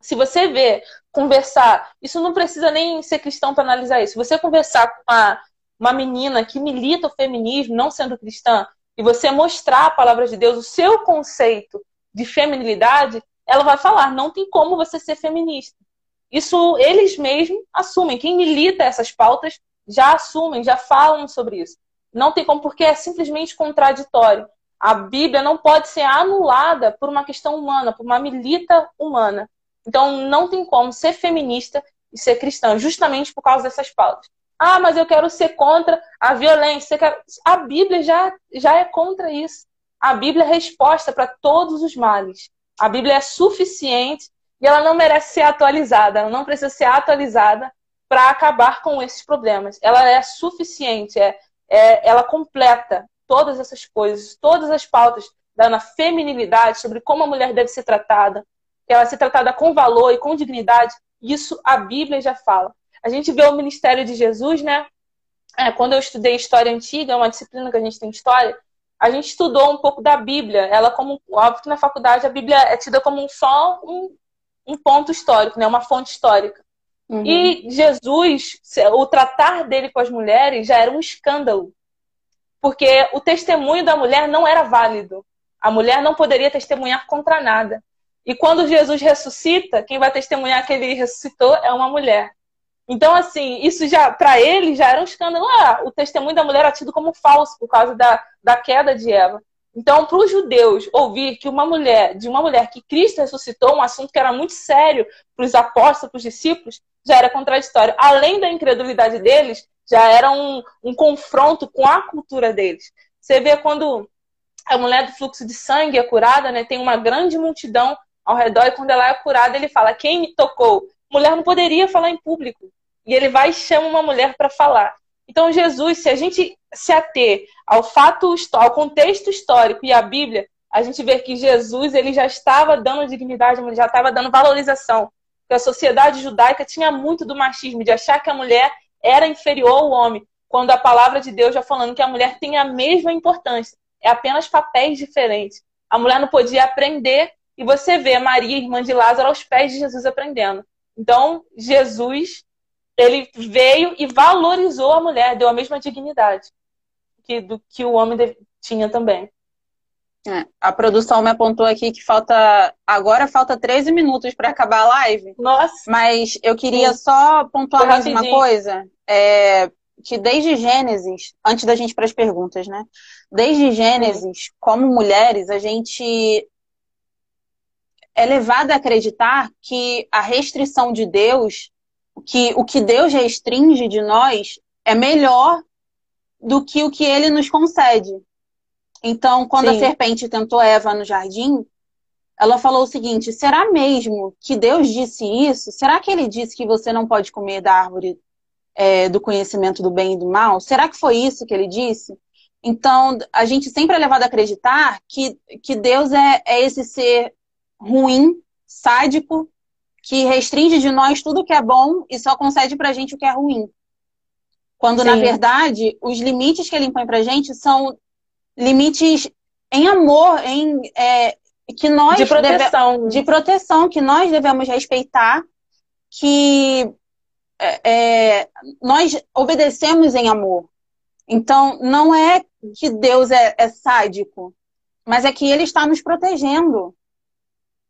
Se você vê, conversar, isso não precisa nem ser cristão para analisar isso. Se você conversar com uma, uma menina que milita o feminismo, não sendo cristã, e você mostrar a palavra de Deus, o seu conceito de feminilidade, ela vai falar: não tem como você ser feminista. Isso eles mesmos assumem. Quem milita essas pautas já assumem, já falam sobre isso. Não tem como, porque é simplesmente contraditório. A Bíblia não pode ser anulada por uma questão humana, por uma milita humana. Então não tem como ser feminista e ser cristã, justamente por causa dessas pautas. Ah, mas eu quero ser contra a violência. A Bíblia já, já é contra isso. A Bíblia é resposta para todos os males. A Bíblia é suficiente e ela não merece ser atualizada. Ela não precisa ser atualizada para acabar com esses problemas. Ela é suficiente, é, é, ela completa todas essas coisas, todas as pautas da feminilidade, sobre como a mulher deve ser tratada, ela ser tratada com valor e com dignidade, isso a Bíblia já fala. A gente vê o ministério de Jesus, né? É, quando eu estudei história antiga, é uma disciplina que a gente tem história, a gente estudou um pouco da Bíblia. Ela, como óbvio que na faculdade a Bíblia é tida como só um, um ponto histórico, né? Uma fonte histórica. Uhum. E Jesus, o tratar dele com as mulheres já era um escândalo porque o testemunho da mulher não era válido. A mulher não poderia testemunhar contra nada. E quando Jesus ressuscita, quem vai testemunhar que ele ressuscitou é uma mulher. Então, assim, isso já, para ele, já era um escândalo. Ah, o testemunho da mulher era tido como falso por causa da, da queda de Eva. Então, para os judeus ouvir que uma mulher, de uma mulher que Cristo ressuscitou, um assunto que era muito sério para os apóstolos, para os discípulos, já era contraditório. Além da incredulidade deles, já era um, um confronto com a cultura deles. Você vê quando a mulher do fluxo de sangue é curada, né? Tem uma grande multidão ao redor e quando ela é curada, ele fala: "Quem me tocou?" Mulher não poderia falar em público. E ele vai e chama uma mulher para falar. Então, Jesus, se a gente se ater ao fato, ao contexto histórico e à Bíblia, a gente vê que Jesus ele já estava dando dignidade, já estava dando valorização. Porque a sociedade judaica tinha muito do machismo, de achar que a mulher era inferior ao homem, quando a palavra de Deus já falando que a mulher tem a mesma importância, é apenas papéis diferentes. A mulher não podia aprender e você vê Maria, irmã de Lázaro, aos pés de Jesus aprendendo. Então, Jesus ele veio e valorizou a mulher, deu a mesma dignidade que, do que o homem tinha também. É, a produção me apontou aqui que falta. Agora falta 13 minutos para acabar a live. Nossa! Mas eu queria Sim. só pontuar mais uma coisa. É, que desde Gênesis, antes da gente ir para as perguntas, né? Desde Gênesis, Sim. como mulheres, a gente é levada a acreditar que a restrição de Deus que o que Deus restringe de nós é melhor do que o que ele nos concede. Então, quando Sim. a serpente tentou Eva no jardim, ela falou o seguinte: será mesmo que Deus disse isso? Será que ele disse que você não pode comer da árvore é, do conhecimento do bem e do mal? Será que foi isso que ele disse? Então, a gente sempre é levado a acreditar que, que Deus é, é esse ser ruim, sádico, que restringe de nós tudo que é bom e só concede pra gente o que é ruim. Quando, Sim. na verdade, os limites que ele impõe pra gente são limites em amor, em é, que nós de proteção, deve, de proteção que nós devemos respeitar, que é, é, nós obedecemos em amor. Então, não é que Deus é, é sádico, mas é que Ele está nos protegendo.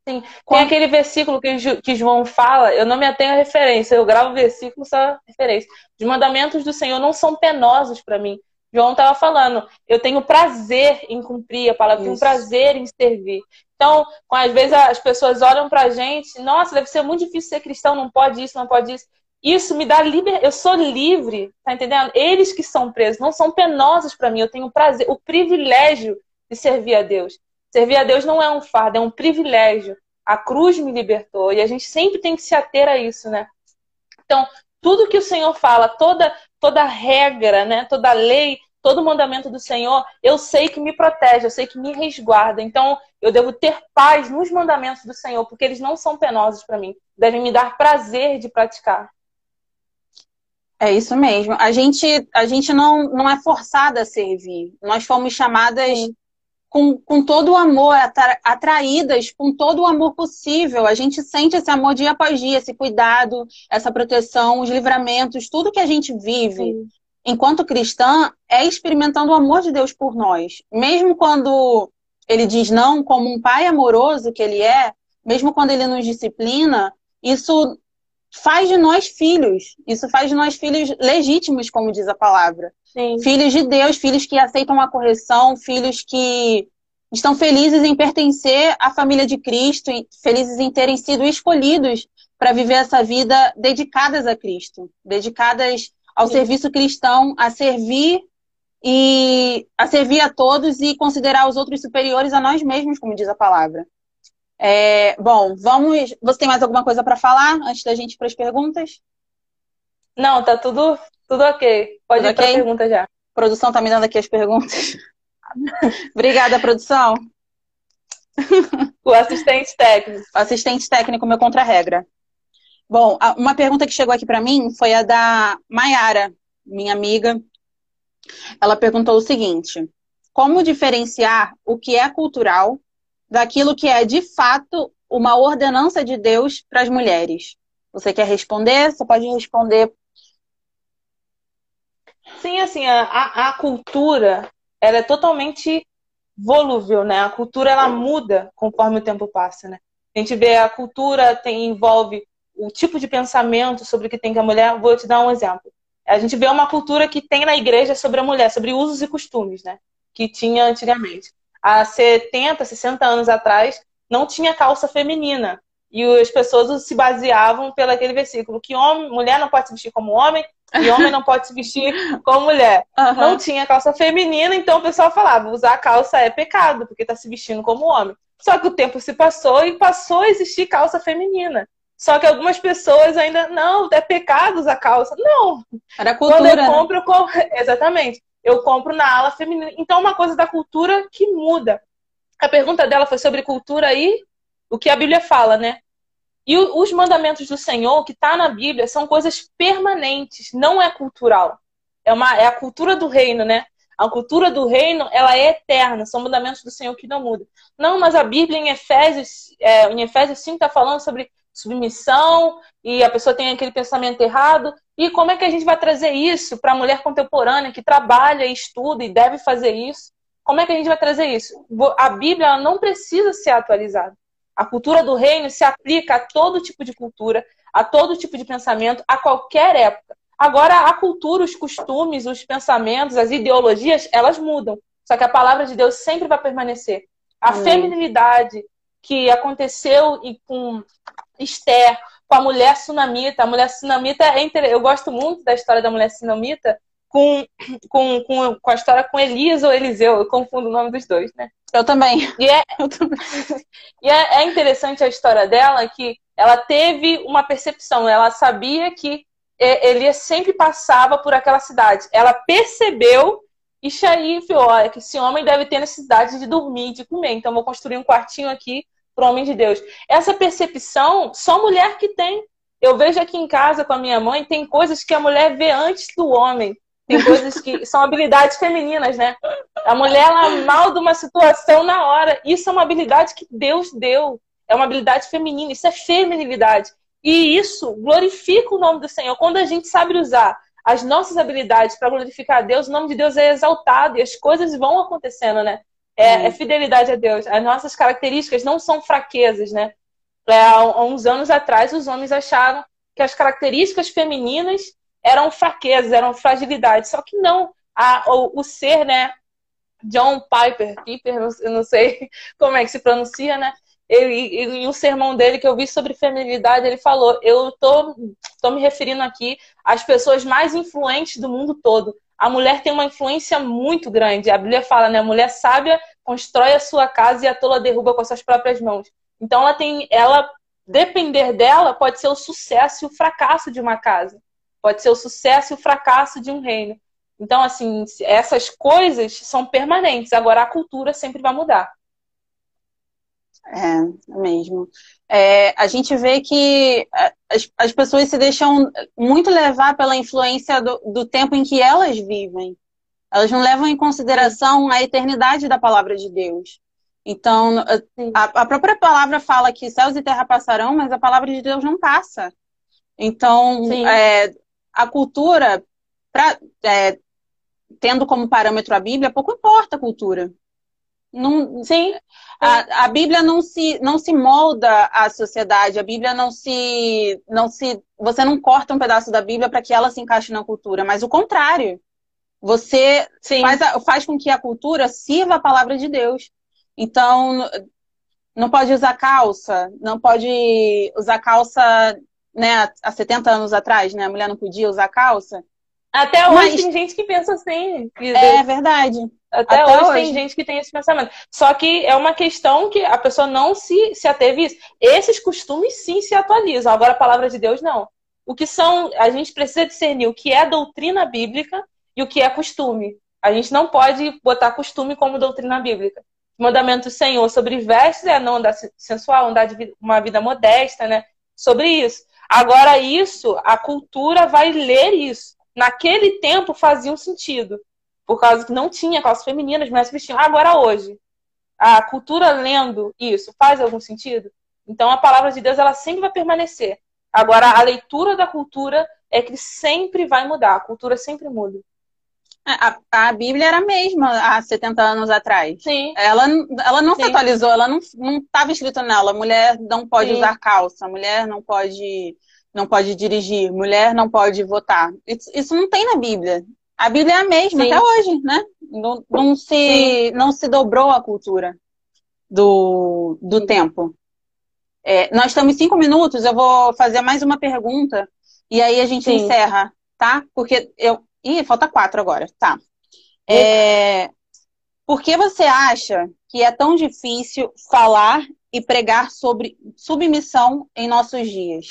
Sim. Tem aquele versículo que, que João fala, eu não me atenho à referência, eu gravo o versículo só referência. Os mandamentos do Senhor não são penosos para mim. João estava falando, eu tenho prazer em cumprir a palavra, eu tenho prazer em servir. Então, às vezes as pessoas olham pra gente, nossa, deve ser muito difícil ser cristão, não pode isso, não pode isso. Isso me dá liberdade, eu sou livre, tá entendendo? Eles que são presos não são penosos para mim, eu tenho prazer, o privilégio de servir a Deus. Servir a Deus não é um fardo, é um privilégio. A cruz me libertou e a gente sempre tem que se ater a isso, né? Então, tudo que o Senhor fala, toda toda regra, né, toda lei, todo mandamento do Senhor, eu sei que me protege, eu sei que me resguarda. Então, eu devo ter paz nos mandamentos do Senhor, porque eles não são penosos para mim. Devem me dar prazer de praticar. É isso mesmo. A gente, a gente não, não é forçada a servir. Nós fomos chamadas Sim com, com todo o amor, atraídas com todo o amor possível. A gente sente esse amor dia após dia, esse cuidado, essa proteção, os livramentos, tudo que a gente vive Sim. enquanto cristã é experimentando o amor de Deus por nós. Mesmo quando ele diz não, como um pai amoroso que ele é, mesmo quando ele nos disciplina, isso faz de nós filhos. Isso faz de nós filhos legítimos, como diz a palavra. Sim. Filhos de Deus, filhos que aceitam a correção, filhos que estão felizes em pertencer à família de Cristo, felizes em terem sido escolhidos para viver essa vida dedicadas a Cristo, dedicadas ao Sim. serviço cristão, a servir e a servir a todos e considerar os outros superiores a nós mesmos, como diz a palavra. É, bom, vamos. Você tem mais alguma coisa para falar antes da gente ir para as perguntas? Não, tá tudo tudo ok. Pode Tudo ir okay? para a pergunta já. A produção tá me dando aqui as perguntas. Obrigada, produção. O assistente técnico. O assistente técnico, meu contra-regra. Bom, uma pergunta que chegou aqui para mim foi a da Maiara, minha amiga. Ela perguntou o seguinte: Como diferenciar o que é cultural daquilo que é de fato uma ordenança de Deus para as mulheres? Você quer responder? Você pode responder Sim, assim, a, a cultura, ela é totalmente volúvel, né? A cultura, ela muda conforme o tempo passa, né? A gente vê a cultura tem, envolve o tipo de pensamento sobre o que tem que a mulher. Vou te dar um exemplo. A gente vê uma cultura que tem na igreja sobre a mulher, sobre usos e costumes, né? Que tinha antigamente. Há 70, 60 anos atrás, não tinha calça feminina. E as pessoas se baseavam pelo aquele versículo que homem, mulher não pode se vestir como homem e homem não pode se vestir como mulher. Uhum. Não tinha calça feminina, então o pessoal falava, usar calça é pecado, porque está se vestindo como homem. Só que o tempo se passou e passou a existir calça feminina. Só que algumas pessoas ainda, não, é pecado usar calça. Não. Era cultura. Quando eu né? compro, eu compro, exatamente. Eu compro na ala feminina. Então, é uma coisa da cultura que muda. A pergunta dela foi sobre cultura e o que a Bíblia fala, né? E os mandamentos do Senhor, que está na Bíblia, são coisas permanentes, não é cultural. É, uma, é a cultura do reino, né? A cultura do reino, ela é eterna, são mandamentos do Senhor que não mudam. Não, mas a Bíblia em Efésios, é, em Efésios 5 está falando sobre submissão e a pessoa tem aquele pensamento errado. E como é que a gente vai trazer isso para a mulher contemporânea que trabalha e estuda e deve fazer isso? Como é que a gente vai trazer isso? A Bíblia não precisa ser atualizada. A cultura do reino se aplica a todo tipo de cultura, a todo tipo de pensamento, a qualquer época. Agora, a cultura, os costumes, os pensamentos, as ideologias, elas mudam. Só que a palavra de Deus sempre vai permanecer. A hum. feminilidade que aconteceu com Esther, com a mulher sunamita. A mulher sunamita é inter... Eu gosto muito da história da mulher sunamita com, com, com, com a história com Elias ou Eliseu. Eu confundo o nome dos dois, né? Eu também. E, é, Eu também. e é, é interessante a história dela que ela teve uma percepção. Ela sabia que Elias sempre passava por aquela cidade. Ela percebeu e aí falou, olha, que esse homem deve ter necessidade de dormir, de comer. Então, vou construir um quartinho aqui para o homem de Deus. Essa percepção, só mulher que tem. Eu vejo aqui em casa com a minha mãe, tem coisas que a mulher vê antes do homem. Tem coisas que são habilidades femininas, né? A mulher, ela malda uma situação na hora. Isso é uma habilidade que Deus deu. É uma habilidade feminina. Isso é feminilidade. E isso glorifica o nome do Senhor. Quando a gente sabe usar as nossas habilidades para glorificar Deus, o nome de Deus é exaltado e as coisas vão acontecendo, né? É, é, fidelidade a Deus. As nossas características não são fraquezas, né? É, há uns anos atrás, os homens acharam que as características femininas eram fraquezas, eram fragilidades. Só que não. A, o, o, ser, né? John Piper, Piper, eu não sei como é que se pronuncia, né? Ele, em um sermão dele que eu vi sobre feminilidade, ele falou: Eu tô, tô me referindo aqui às pessoas mais influentes do mundo todo a mulher tem uma influência muito grande. A Bíblia fala, né? A mulher sábia constrói a sua casa e a tola derruba com as suas próprias mãos. Então ela tem, ela depender dela pode ser o sucesso e o fracasso de uma casa. Pode ser o sucesso e o fracasso de um reino. Então, assim, essas coisas são permanentes. Agora, a cultura sempre vai mudar. É, mesmo. É, a gente vê que as, as, pessoas se deixam muito levar pela influência do, do, tempo em que elas vivem. Elas não levam em consideração a eternidade da palavra de Deus. Então, a, a própria palavra fala que céus e terra passarão, mas a palavra de Deus não passa. Então, é, a cultura, pra, é, tendo como parâmetro a Bíblia, pouco importa a cultura. Não, sim, a, a, Bíblia não se, não se molda à sociedade, a Bíblia não se, não se. Você não corta um pedaço da Bíblia para que ela se encaixe na cultura, mas o contrário. Você faz, faz com que a cultura sirva a palavra de Deus. Então, não pode usar calça, não pode usar calça, né, há 70 anos atrás, né? A mulher não podia usar calça. Até hoje mas... tem gente que pensa assim. É verdade. Até, Até hoje, hoje, tem gente que tem esse pensamento. Só que é uma questão que a pessoa não se, se ateve isso. Esses costumes sim se atualizam. Agora a palavra de Deus não. O que são. A gente precisa discernir o que é doutrina bíblica e o que é costume. A gente não pode botar costume como doutrina bíblica. O mandamento do Senhor sobre vestes é não andar sensual, andar de uma vida modesta, né? Sobre isso. Agora, isso, a cultura vai ler isso. Naquele tempo fazia um sentido por causa que não tinha calças femininas, mulheres vestiam. Agora, hoje, a cultura lendo isso faz algum sentido? Então, a palavra de Deus ela sempre vai permanecer. Agora, a leitura da cultura é que sempre vai mudar. A cultura sempre muda. É, a, a, Bíblia era a mesma há 70 anos atrás. Sim. Ela, ela não Sim. se atualizou, ela não estava escrito nela. Mulher não pode Sim. usar calça, mulher não pode, não pode dirigir, mulher não pode votar. Isso, isso não tem na Bíblia. A Bíblia é a mesma Sim. até hoje, né? Não, não, se, não se dobrou a cultura do, do tempo. É, nós estamos cinco minutos, eu vou fazer mais uma pergunta e aí a gente encerra, tá? Porque eu. Ih, falta quatro agora. Tá. É, por que você acha que é tão difícil falar e pregar sobre submissão em nossos dias?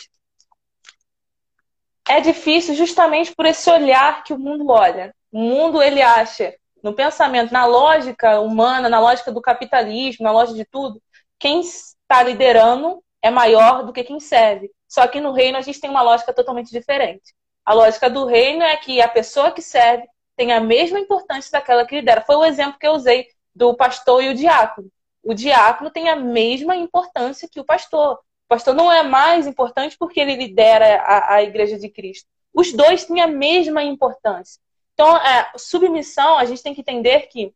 É difícil justamente por esse olhar que o mundo olha. O mundo ele acha, no pensamento, na lógica humana, na lógica do capitalismo, na lógica de tudo, quem está liderando é maior do que quem serve. Só que no reino a gente tem uma lógica totalmente diferente. A lógica do reino é que a pessoa que serve tem a mesma importância daquela que lidera. Foi o exemplo que eu usei do pastor e o diácono. O diácono tem a mesma importância que o pastor. O pastor não é mais importante porque ele lidera a, a igreja de Cristo. Os dois têm a mesma importância. Então, é, submissão, a gente tem que entender que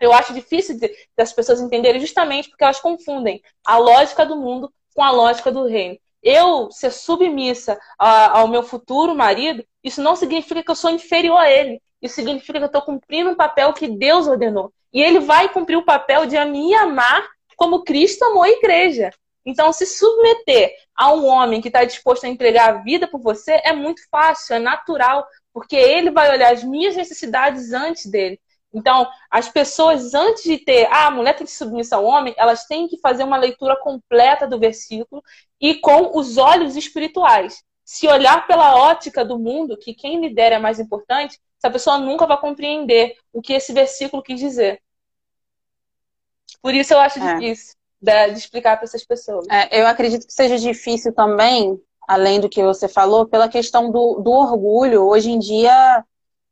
eu acho difícil de, das pessoas entenderem justamente porque elas confundem a lógica do mundo com a lógica do reino. Eu ser submissa a, ao meu futuro marido, isso não significa que eu sou inferior a ele. Isso significa que eu estou cumprindo um papel que Deus ordenou. E ele vai cumprir o papel de me amar como Cristo amou a igreja. Então, se submeter a um homem que está disposto a entregar a vida por você é muito fácil, é natural, porque ele vai olhar as minhas necessidades antes dele. Então, as pessoas, antes de ter, ah, a mulher tem que submissão ao homem, elas têm que fazer uma leitura completa do versículo e com os olhos espirituais. Se olhar pela ótica do mundo, que quem lidera é mais importante, essa pessoa nunca vai compreender o que esse versículo quis dizer. Por isso eu acho é. difícil de, de explicar para essas pessoas. É, eu acredito que seja difícil também, além do que você falou, pela questão do, do orgulho. Hoje em dia,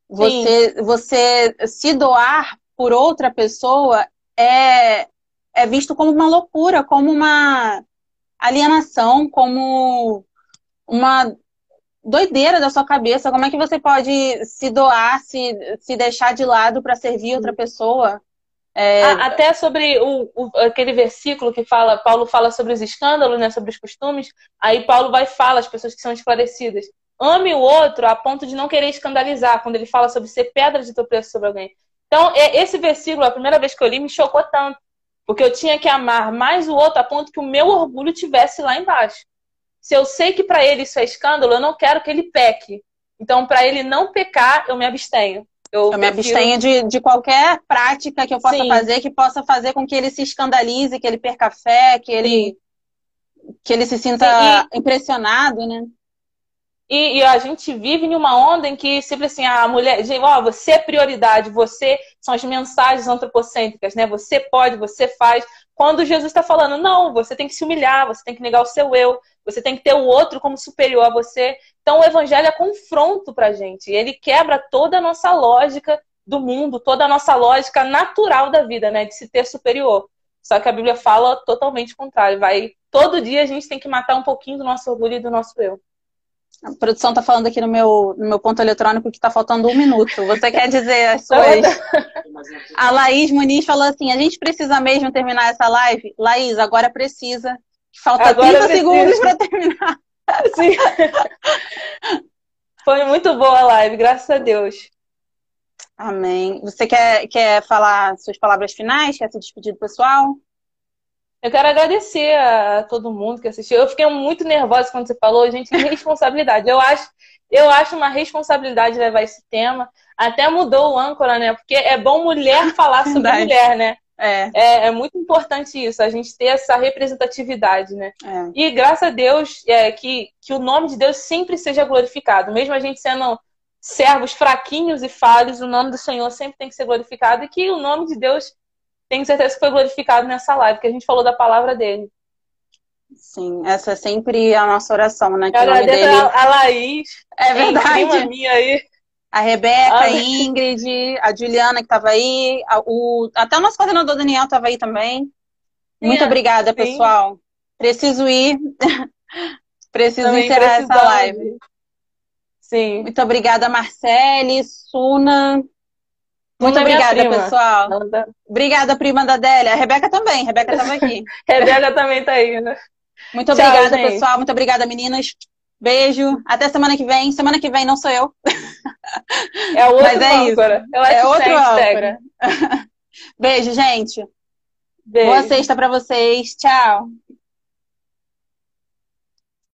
você, você se doar por outra pessoa é, é visto como uma loucura, como uma alienação, como uma doideira da sua cabeça. Como é que você pode se doar, se, se deixar de lado para servir outra pessoa? É... Até sobre o, o, aquele versículo que fala, Paulo fala sobre os escândalos, né, sobre os costumes, aí Paulo vai falar as pessoas que são esclarecidas. Ame o outro a ponto de não querer escandalizar, quando ele fala sobre ser pedra de tropeço sobre alguém. Então, é, esse versículo, a primeira vez que eu li, me chocou tanto. Porque eu tinha que amar mais o outro a ponto que o meu orgulho tivesse lá embaixo. Se eu sei que para ele isso é escândalo, eu não quero que ele peque. Então, para ele não pecar, eu me abstenho. Eu, eu me abstenho de, de qualquer prática que eu possa Sim. fazer que possa fazer com que ele se escandalize, que ele perca fé, que ele, que ele se sinta e, impressionado, né? E, e, a gente vive em uma onda em que sempre assim, a mulher, ó, oh, você é prioridade, você são as mensagens antropocêntricas, né? Você pode, você faz. Quando Jesus está falando, não, você tem que se humilhar, você tem que negar o seu eu, você tem que ter o outro como superior a você. Então o evangelho é confronto pra gente. Ele quebra toda a nossa lógica do mundo, toda a nossa lógica natural da vida, né? De se ter superior. Só que a Bíblia fala totalmente o contrário. Vai, todo dia a gente tem que matar um pouquinho do nosso orgulho e do nosso eu. A produção está falando aqui no meu, no meu ponto eletrônico que está faltando um minuto. Você quer dizer as suas. a Laís Muniz falou assim: a gente precisa mesmo terminar essa live? Laís, agora precisa. Falta agora 30 precisa. segundos para terminar. Sim. Foi muito boa a live, graças a Deus. Amém. Você quer, quer falar suas palavras finais? Quer se despedir do pessoal? Eu quero agradecer a todo mundo que assistiu. Eu fiquei muito nervosa quando você falou, gente, que responsabilidade. Eu acho, eu acho uma responsabilidade levar esse tema. Até mudou o âncora, né? Porque é bom mulher falar sobre Verdade. mulher, né? É. é. É, muito importante isso, a gente ter essa representatividade, né? É. E graças a Deus é, que, que o nome de Deus sempre seja glorificado. Mesmo a gente sendo servos fraquinhos e falhos, o nome do Senhor sempre tem que ser glorificado e que o nome de Deus tenho certeza que foi glorificado nessa live, que a gente falou da palavra dele. Sim, essa é sempre a nossa oração, né? Que agradeço dele... a, Laís, é verdade. minha aí. A Rebeca, a Ingrid, a Juliana que estava aí, a, o, até o nosso coordenador Daniel estava aí também. Muito é, obrigada, sim. pessoal. Preciso ir. Preciso também encerrar essa live. Sim. Muito obrigada, Marcele, Suna. Muito é obrigada, pessoal. Obrigada, prima da Adélia. A Rebeca também. A Rebeca estava aqui. Rebeca também está aí, né? Muito Tchau, obrigada, gente. pessoal. Muito obrigada, meninas. Beijo. Até semana que vem. Semana que vem não sou eu. É outro Mas é âncora. Isso. É, é outro âncora. Beijo, gente. Beijo. Boa sexta para vocês. Tchau.